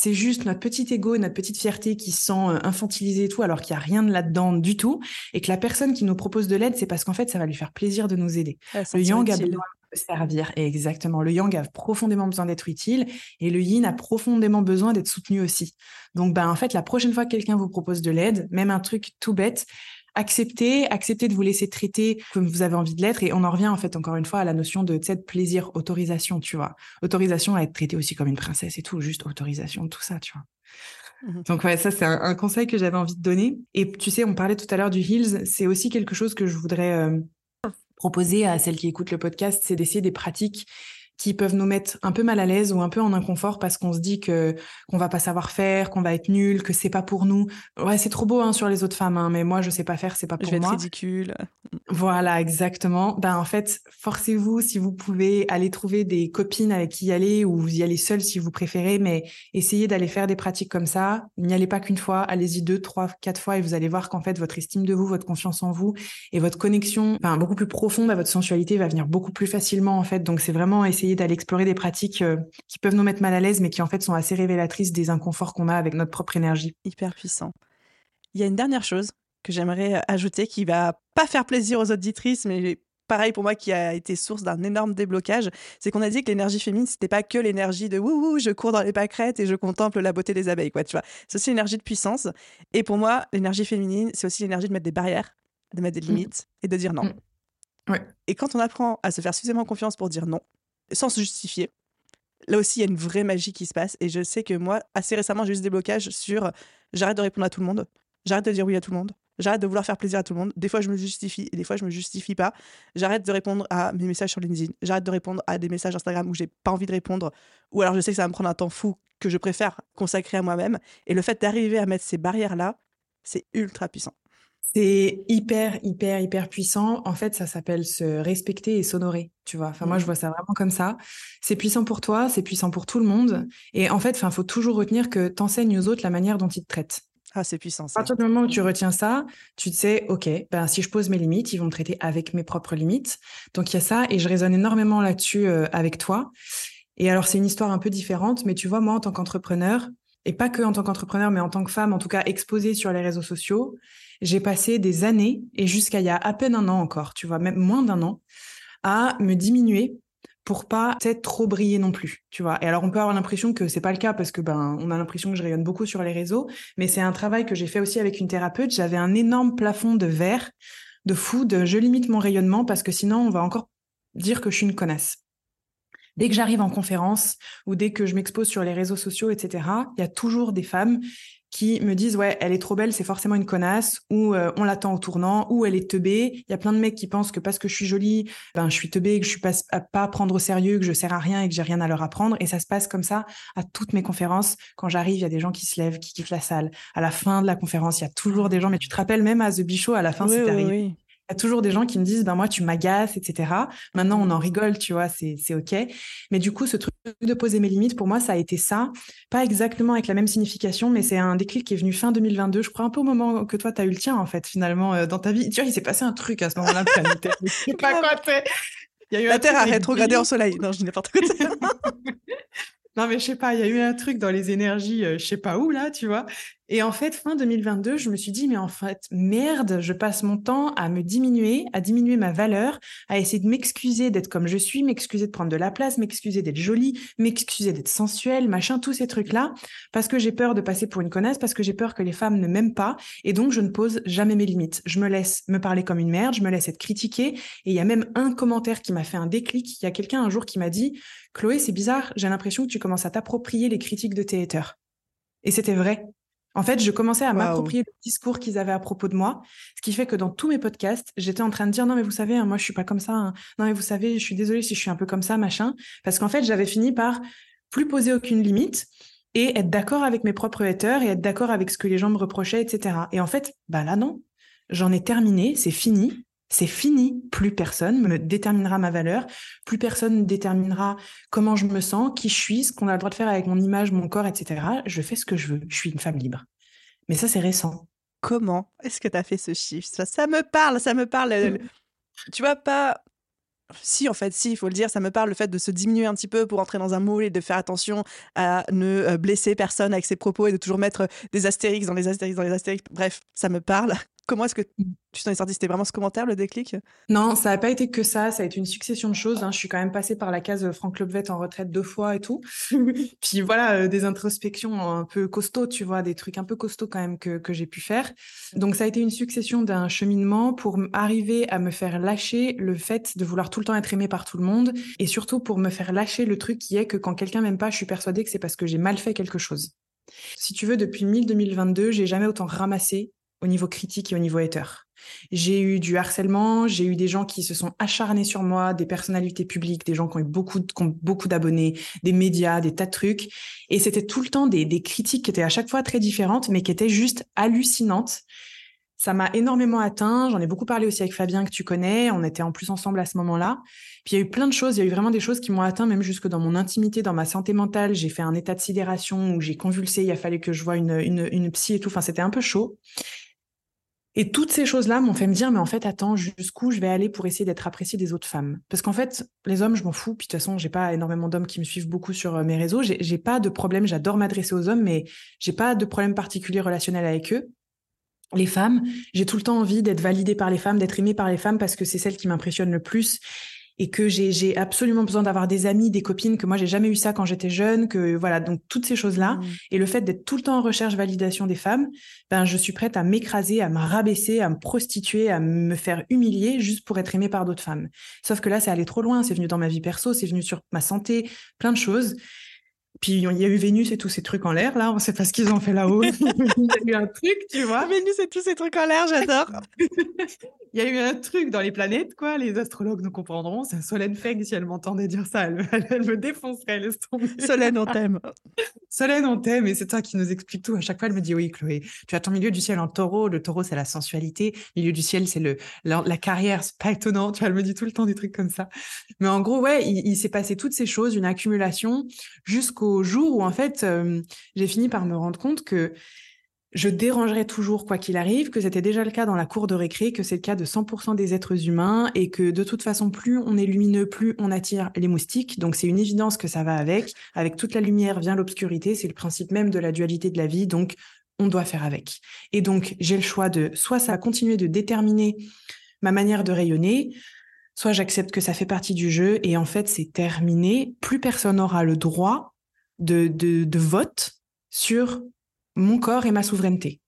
B: C'est juste notre petit ego et notre petite fierté qui se sent euh, infantilisé et tout, alors qu'il n'y a rien de là-dedans du tout. Et que la personne qui nous propose de l'aide, c'est parce qu'en fait, ça va lui faire plaisir de nous aider. le yang a besoin de servir. exactement. Le yang a profondément besoin d'être utile et le yin a profondément besoin d'être soutenu aussi. Donc, ben, en fait, la prochaine fois que quelqu'un vous propose de l'aide, même un truc tout bête, accepter, accepter de vous laisser traiter comme vous avez envie de l'être. Et on en revient en fait encore une fois à la notion de, de plaisir, autorisation, tu vois. Autorisation à être traitée aussi comme une princesse et tout, juste autorisation, tout ça, tu vois. Mmh Donc ouais, ça c'est un, conseil que j'avais envie de donner. Et tu sais, on parlait tout à l'heure du Heels, c'est aussi quelque chose que je voudrais euh, proposer à celles qui écoutent le podcast, c'est d'essayer des pratiques qui peuvent nous mettre un peu mal à l'aise ou un peu en inconfort parce qu'on se dit que qu'on va pas savoir faire, qu'on va être nul, que c'est pas pour nous. Ouais, c'est trop beau hein, sur les autres femmes, hein, mais moi je sais pas faire, c'est pas pour
A: je vais
B: moi.
A: Être ridicule.
B: Voilà, exactement. Ben en fait, forcez-vous si vous pouvez aller trouver des copines avec qui y aller ou vous y allez seul si vous préférez, mais essayez d'aller faire des pratiques comme ça. N'y allez pas qu'une fois, allez-y deux, trois, quatre fois et vous allez voir qu'en fait votre estime de vous, votre confiance en vous et votre connexion, enfin beaucoup plus profonde à votre sensualité va venir beaucoup plus facilement en fait. Donc c'est vraiment essayer d'aller explorer des pratiques euh, qui peuvent nous mettre mal à l'aise, mais qui en fait sont assez révélatrices des inconforts qu'on a avec notre propre énergie.
A: Hyper puissant. Il y a une dernière chose que j'aimerais euh, ajouter qui va pas faire plaisir aux auditrices, mais pareil pour moi qui a été source d'un énorme déblocage, c'est qu'on a dit que l'énergie féminine c'était pas que l'énergie de wouhou, je cours dans les pâquerettes et je contemple la beauté des abeilles quoi, tu vois. C'est aussi l'énergie de puissance et pour moi, l'énergie féminine, c'est aussi l'énergie de mettre des barrières, de mettre des mmh. limites et de dire non.
B: Mmh. Ouais.
A: Et quand on apprend à se faire suffisamment confiance pour dire non, sans se justifier. Là aussi, il y a une vraie magie qui se passe. Et je sais que moi, assez récemment, j'ai eu ce déblocage sur j'arrête de répondre à tout le monde, j'arrête de dire oui à tout le monde, j'arrête de vouloir faire plaisir à tout le monde. Des fois, je me justifie et des fois, je me justifie pas. J'arrête de répondre à mes messages sur LinkedIn, j'arrête de répondre à des messages Instagram où j'ai pas envie de répondre, ou alors je sais que ça va me prendre un temps fou que je préfère consacrer à moi-même. Et le fait d'arriver à mettre ces barrières-là, c'est ultra puissant.
B: C'est hyper, hyper, hyper puissant. En fait, ça s'appelle se respecter et s'honorer, tu vois. Enfin, moi, je mmh. vois ça vraiment comme ça. C'est puissant pour toi, c'est puissant pour tout le monde. Et en fait, enfin, faut toujours retenir que tu enseignes aux autres la manière dont ils te traitent.
A: Ah, c'est puissant.
B: Ça. À partir du moment où tu retiens ça, tu te sais, OK, ben, si je pose mes limites, ils vont me traiter avec mes propres limites. Donc, il y a ça. Et je résonne énormément là-dessus euh, avec toi. Et alors, c'est une histoire un peu différente, mais tu vois, moi, en tant qu'entrepreneur, et pas que en tant qu'entrepreneur, mais en tant que femme, en tout cas exposée sur les réseaux sociaux, j'ai passé des années, et jusqu'à il y a à peine un an encore, tu vois, même moins d'un an, à me diminuer pour pas être trop briller non plus, tu vois. Et alors on peut avoir l'impression que c'est pas le cas parce que ben on a l'impression que je rayonne beaucoup sur les réseaux, mais c'est un travail que j'ai fait aussi avec une thérapeute. J'avais un énorme plafond de verre, de fou, de je limite mon rayonnement parce que sinon on va encore dire que je suis une connasse. Dès que j'arrive en conférence ou dès que je m'expose sur les réseaux sociaux, etc., il y a toujours des femmes qui me disent ouais elle est trop belle c'est forcément une connasse ou euh, on l'attend au tournant ou elle est teubée. Il y a plein de mecs qui pensent que parce que je suis jolie ben je suis teubée que je suis pas à pas prendre au sérieux que je sers à rien et que j'ai rien à leur apprendre. Et ça se passe comme ça à toutes mes conférences. Quand j'arrive il y a des gens qui se lèvent qui quittent la salle. À la fin de la conférence il y a toujours des gens. Mais tu te rappelles même à The Bichot à la fin c'est arrivé il y a toujours des gens qui me disent, ben moi, tu m'agaces, etc. Maintenant, on en rigole, tu vois, c'est, c'est OK. Mais du coup, ce truc de poser mes limites, pour moi, ça a été ça. Pas exactement avec la même signification, mais c'est un déclic qui est venu fin 2022. Je crois un peu au moment que toi, tu as eu le tien, en fait, finalement, euh, dans ta vie. Tu vois, il s'est passé un truc à ce moment-là, je sais pas quoi,
A: Il y a eu la Terre a rétrogradé en soleil. Non, je n'ai pas quoi.
B: non, mais je sais pas, il y a eu un truc dans les énergies, euh, je sais pas où, là, tu vois. Et en fait, fin 2022, je me suis dit, mais en fait, merde, je passe mon temps à me diminuer, à diminuer ma valeur, à essayer de m'excuser d'être comme je suis, m'excuser de prendre de la place, m'excuser d'être jolie, m'excuser d'être sensuelle, machin, tous ces trucs-là, parce que j'ai peur de passer pour une connasse, parce que j'ai peur que les femmes ne m'aiment pas, et donc je ne pose jamais mes limites. Je me laisse me parler comme une merde, je me laisse être critiquée, et il y a même un commentaire qui m'a fait un déclic. Il y a quelqu'un un jour qui m'a dit, Chloé, c'est bizarre, j'ai l'impression que tu commences à t'approprier les critiques de tes. Et c'était vrai. En fait, je commençais à m'approprier le discours qu'ils avaient à propos de moi, ce qui fait que dans tous mes podcasts, j'étais en train de dire non mais vous savez, hein, moi je suis pas comme ça. Hein. Non mais vous savez, je suis désolée si je suis un peu comme ça, machin. Parce qu'en fait, j'avais fini par plus poser aucune limite et être d'accord avec mes propres haters et être d'accord avec ce que les gens me reprochaient, etc. Et en fait, bah là non, j'en ai terminé, c'est fini. C'est fini. Plus personne me déterminera ma valeur. Plus personne ne déterminera comment je me sens, qui je suis, ce qu'on a le droit de faire avec mon image, mon corps, etc. Je fais ce que je veux. Je suis une femme libre. Mais ça, c'est récent.
A: Comment est-ce que tu as fait ce chiffre? Ça, ça, me parle, ça me parle. tu vois, pas. Si, en fait, si, il faut le dire, ça me parle le fait de se diminuer un petit peu pour entrer dans un moule et de faire attention à ne euh, blesser personne avec ses propos et de toujours mettre des astérix dans les astérix dans les astérix. Bref, ça me parle. Comment est-ce que tu t'en es sorti C'était vraiment ce commentaire, le déclic?
B: Non, ça n'a pas été que ça. Ça a été une succession de choses. Hein. Je suis quand même passée par la case euh, Franck Lobvet en retraite deux fois et tout. Puis voilà, euh, des introspections un peu costauds, tu vois, des trucs un peu costauds quand même que, que j'ai pu faire. Donc ça a été une succession d'un cheminement pour arriver à me faire lâcher le fait de vouloir tout le temps être aimé par tout le monde et surtout pour me faire lâcher le truc qui est que quand quelqu'un m'aime pas, je suis persuadée que c'est parce que j'ai mal fait quelque chose. Si tu veux, depuis 2022, j'ai jamais autant ramassé au niveau critique et au niveau hater. J'ai eu du harcèlement, j'ai eu des gens qui se sont acharnés sur moi, des personnalités publiques, des gens qui ont eu beaucoup, beaucoup d'abonnés, des médias, des tas de trucs. Et c'était tout le temps des, critiques qui étaient à chaque fois très différentes, mais qui étaient juste hallucinantes. Ça m'a énormément atteint. J'en ai beaucoup parlé aussi avec Fabien que tu connais. On était en plus ensemble à ce moment-là. Puis il y a eu plein de choses. Il y a eu vraiment des choses qui m'ont atteint, même jusque dans mon intimité, dans ma santé mentale. J'ai fait un état de sidération où j'ai convulsé. Il a fallu que je voie une psy et tout. Enfin, c'était un peu chaud. Et toutes ces choses-là m'ont fait me dire, mais en fait, attends, jusqu'où je vais aller pour essayer d'être appréciée des autres femmes? Parce qu'en fait, les hommes, je m'en fous. Puis de toute façon, j'ai pas énormément d'hommes qui me suivent beaucoup sur euh, mes réseaux. J'ai pas de problème. J'adore m'adresser aux hommes, mais j'ai pas de problème particulier relationnel avec eux. Les femmes, j'ai tout le temps envie d'être validée par les femmes, d'être aimée par les femmes parce que c'est celles qui m'impressionnent le plus et que j'ai absolument besoin d'avoir des amis, des copines, que moi j'ai jamais eu ça quand j'étais jeune, que voilà, donc toutes ces choses-là. Mmh. Et le fait d'être tout le temps en recherche validation des femmes, ben je suis prête à m'écraser, à me rabaisser, à me prostituer, à me faire humilier juste pour être aimée par d'autres femmes. Sauf que là, c'est allé trop loin, c'est venu dans ma vie perso, c'est venu sur ma santé, plein de choses. Puis il y a eu Vénus et tous ces trucs en l'air, là, on sait pas ce qu'ils ont fait là-haut. il y a eu un truc, tu vois.
A: Vénus et tous ces trucs en l'air, j'adore.
B: il y a eu un truc dans les planètes, quoi. Les astrologues nous comprendront. C'est Solène Feng, si elle m'entendait dire ça, elle, me défoncerait, laisse tomber.
A: Solène, on t'aime.
B: Solène, on t'aime, et c'est toi qui nous explique tout. À chaque fois, elle me dit Oui, Chloé, tu as ton milieu du ciel en taureau. Le taureau, c'est la sensualité. Le milieu du ciel, c'est le, la, carrière. C'est pas étonnant. Tu vois, elle me dit tout le temps des trucs comme ça. Mais en gros, ouais, il s'est passé toutes ces choses, une accumulation, jusqu'au au jour où en fait euh, j'ai fini par me rendre compte que je dérangerais toujours quoi qu'il arrive, que c'était déjà le cas dans la cour de récré, que c'est le cas de 100% des êtres humains et que de toute façon, plus on est lumineux, plus on attire les moustiques. Donc c'est une évidence que ça va avec. Avec toute la lumière vient l'obscurité, c'est le principe même de la dualité de la vie. Donc on doit faire avec. Et donc j'ai le choix de soit ça a continué de déterminer ma manière de rayonner, soit j'accepte que ça fait partie du jeu et en fait c'est terminé. Plus personne n'aura le droit de, de, de vote sur mon corps et ma souveraineté.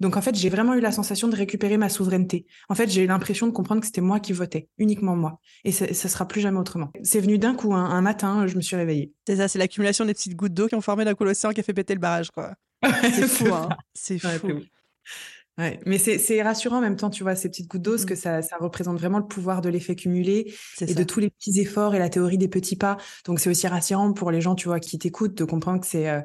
B: Donc en fait, j'ai vraiment eu la sensation de récupérer ma souveraineté. En fait, j'ai eu l'impression de comprendre que c'était moi qui votais, uniquement moi. Et ça, ça sera plus jamais autrement. C'est venu d'un coup, un, matin, je me suis réveillée.
A: C'est ça, c'est l'accumulation des petites gouttes d'eau qui ont formé d'un coup l'océan qui a fait péter le barrage, quoi. c'est fou, hein. C'est fou.
B: Ouais, mais c'est rassurant en même temps, tu vois, ces petites gouttes d'eau, parce que ça, ça représente vraiment le pouvoir de l'effet cumulé et de tous les petits efforts et la théorie des petits pas. Donc c'est aussi rassurant pour les gens, tu vois, qui t'écoutent, de comprendre que c'est euh,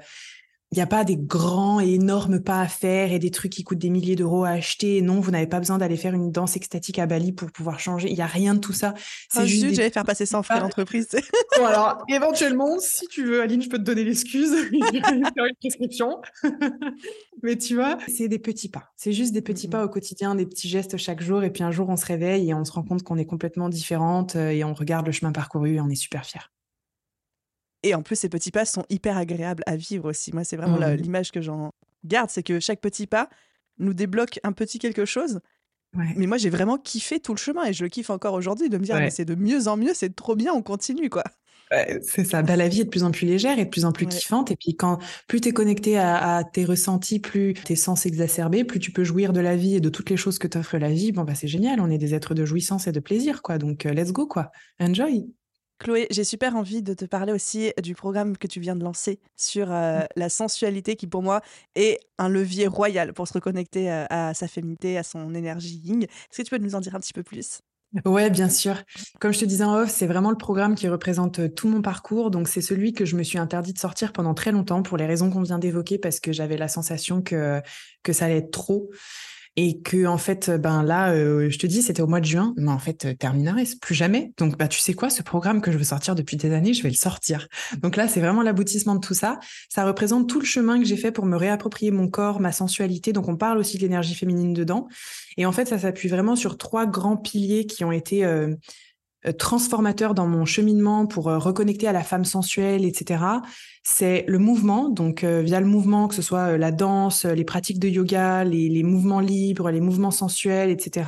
B: il n'y a pas des grands et énormes pas à faire et des trucs qui coûtent des milliers d'euros à acheter. Non, vous n'avez pas besoin d'aller faire une danse extatique à Bali pour pouvoir changer. Il n'y a rien de tout ça.
A: C'est oh, juste. Des... J'allais faire passer sans frais l'entreprise.
B: bon, alors, éventuellement, si tu veux, Aline, je peux te donner l'excuse. faire une prescription. Mais tu vois, c'est des petits pas. C'est juste des petits pas au quotidien, des petits gestes chaque jour. Et puis un jour, on se réveille et on se rend compte qu'on est complètement différente euh, et on regarde le chemin parcouru et on est super fiers.
A: Et en plus, ces petits pas sont hyper agréables à vivre aussi. Moi, c'est vraiment mmh. l'image que j'en garde, c'est que chaque petit pas nous débloque un petit quelque chose. Mais moi, j'ai vraiment kiffé tout le chemin et je le kiffe encore aujourd'hui de me dire, mais c'est de mieux en mieux, c'est trop bien, on continue, quoi.
B: c'est ça. Bah, la vie est de plus en plus légère et de plus en plus kiffante. Et puis, quand plus tu es connecté à, tes ressentis, plus tes sens s'exacerber, plus tu peux jouir de la vie et de toutes les choses que t'offre la vie. Bon, bah, c'est génial. On est des êtres de jouissance et de plaisir, quoi. Donc, euh, let's go, quoi. Enjoy.
A: Chloé, j'ai super envie de te parler aussi du programme que tu viens de lancer sur euh, mmh. la sensualité qui pour moi est un levier royal pour se reconnecter euh, à, sa féminité, à son énergie ying. Est-ce que tu peux nous en dire un petit peu plus?
B: Ouais, bien sûr. Comme je te disais en off, c'est vraiment le programme qui représente euh, tout mon parcours. Donc, c'est celui que je me suis interdit de sortir pendant très longtemps pour les raisons qu'on vient d'évoquer parce que j'avais la sensation que, que ça allait être trop et que en fait ben là euh, je te dis c'était au mois de juin mais en fait terminaris plus jamais. Donc bah tu sais quoi ce programme que je veux sortir depuis des années je vais le sortir. Donc là c'est vraiment l'aboutissement de tout ça. Ça représente tout le chemin que j'ai fait pour me réapproprier mon corps ma sensualité. Donc on parle aussi de l'énergie féminine dedans. Et en fait ça s'appuie vraiment sur trois grands piliers qui ont été euh, euh, transformateur dans mon cheminement pour euh, reconnecter à la femme sensuelle, etc. C'est le mouvement, donc euh, via le mouvement, que ce soit la danse, les pratiques de yoga, les, les mouvements libres, les mouvements sensuels, etc.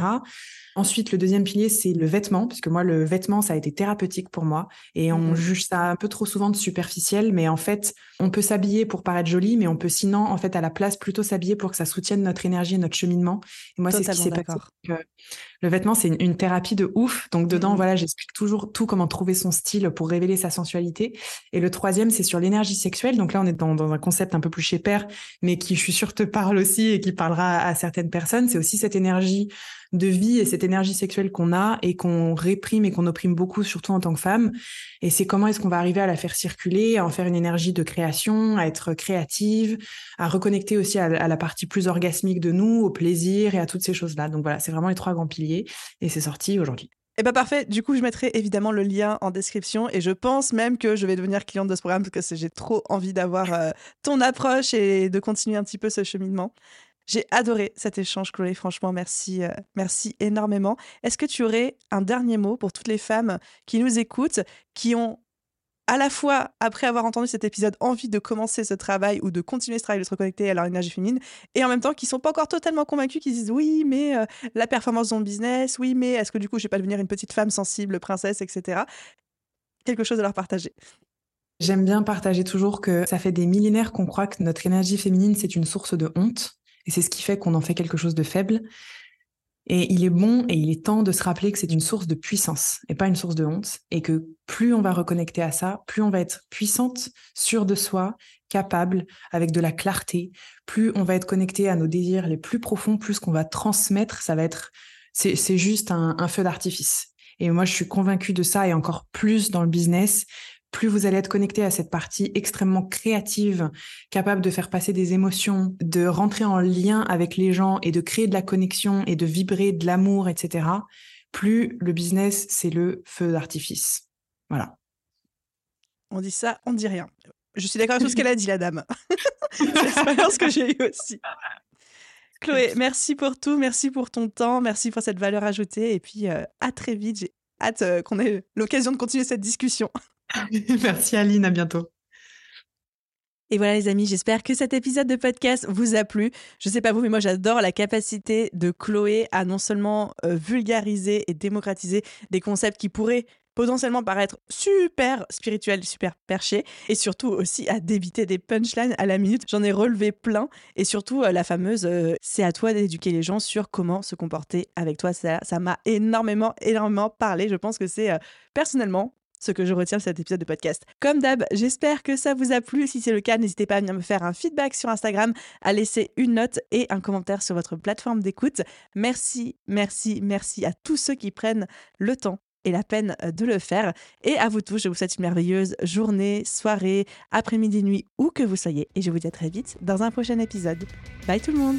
B: Ensuite, le deuxième pilier, c'est le vêtement, puisque moi, le vêtement, ça a été thérapeutique pour moi. Et on mmh juge ça un peu trop souvent de superficiel, mais en fait, on peut s'habiller pour paraître joli, mais on peut sinon, en fait, à la place, plutôt s'habiller pour que ça soutienne notre énergie et notre cheminement. Et moi, c'est ce qui s'est passé. Le vêtement, c'est une, thérapie de ouf. Donc, dedans, mmh voilà, j'explique toujours tout, comment trouver son style pour révéler sa sensualité. Et le troisième, c'est sur l'énergie sexuelle. Donc là, on est dans, un concept un peu plus chez père, mais qui, je suis sûre, te parle aussi et qui parlera à certaines personnes. C'est aussi cette énergie de vie et cette énergie sexuelle qu'on a et qu'on réprime et qu'on opprime beaucoup, surtout en tant que femme. Et c'est comment est-ce qu'on va arriver à la faire circuler, à en faire une énergie de création, à être créative, à reconnecter aussi à, la partie plus orgasmique de nous, au plaisir et à toutes ces choses-là. Donc voilà, c'est vraiment les trois grands piliers et c'est sorti aujourd'hui.
A: Eh ben parfait, du coup je mettrai évidemment le lien en description et je pense même que je vais devenir cliente de ce programme parce que j'ai trop envie d'avoir euh, ton approche et de continuer un petit peu ce cheminement. J'ai adoré cet échange, Chloé. Franchement, merci, euh, merci énormément. Est-ce que tu aurais un dernier mot pour toutes les femmes qui nous écoutent, qui ont à la fois, après avoir entendu cet épisode, envie de commencer ce travail ou de continuer ce travail de se reconnecter à leur énergie féminine, et en même temps qui sont pas encore totalement convaincus, qui disent oui, mais euh, la performance dans le business, oui, mais est-ce que du coup je vais pas devenir une petite femme sensible, princesse, etc. Quelque chose à leur partager.
B: J'aime bien partager toujours que ça fait des millénaires qu'on croit que notre énergie féminine c'est une source de honte et c'est ce qui fait qu'on en fait quelque chose de faible. Et il est bon et il est temps de se rappeler que c'est une source de puissance et pas une source de honte. Et que plus on va reconnecter à ça, plus on va être puissante, sûre de soi, capable, avec de la clarté. Plus on va être connecté à nos désirs les plus profonds, plus qu'on va transmettre, ça va être, c'est juste un, un feu d'artifice. Et moi, je suis convaincue de ça et encore plus dans le business plus vous allez être connecté à cette partie extrêmement créative, capable de faire passer des émotions, de rentrer en lien avec les gens et de créer de la connexion et de vibrer de l'amour, etc., plus le business, c'est le feu d'artifice. Voilà.
A: On dit ça, on dit rien. Je suis d'accord avec tout ce qu'elle a dit, la dame. c'est l'expérience que j'ai eue aussi. Chloé, merci pour tout, merci pour ton temps, merci pour cette valeur ajoutée et puis euh, à très vite. J'ai hâte euh, qu'on ait l'occasion de continuer cette discussion.
B: Merci Aline, à bientôt.
A: Et voilà les amis, j'espère que cet épisode de podcast vous a plu. Je sais pas vous, mais moi j'adore la capacité de Chloé à non seulement euh, vulgariser et démocratiser des concepts qui pourraient potentiellement paraître super spirituels, super perchés, et surtout aussi à débiter des punchlines à la minute. J'en ai relevé plein, et surtout euh, la fameuse euh, c'est à toi d'éduquer les gens sur comment se comporter avec toi. Ça m'a énormément, énormément parlé. Je pense que c'est personnellement ce que je retiens de cet épisode de podcast. Comme d'hab, j'espère que ça vous a plu. Si c'est le cas, n'hésitez pas à venir me faire un feedback sur Instagram, à laisser une note et un commentaire sur votre plateforme d'écoute. Merci, merci, merci à tous ceux qui prennent le temps et la peine euh, de le faire. Et à vous tous, je vous souhaite une merveilleuse journée, soirée, après-midi, nuit, où que vous soyez. Et je vous dis à très vite dans un prochain épisode. Bye tout le monde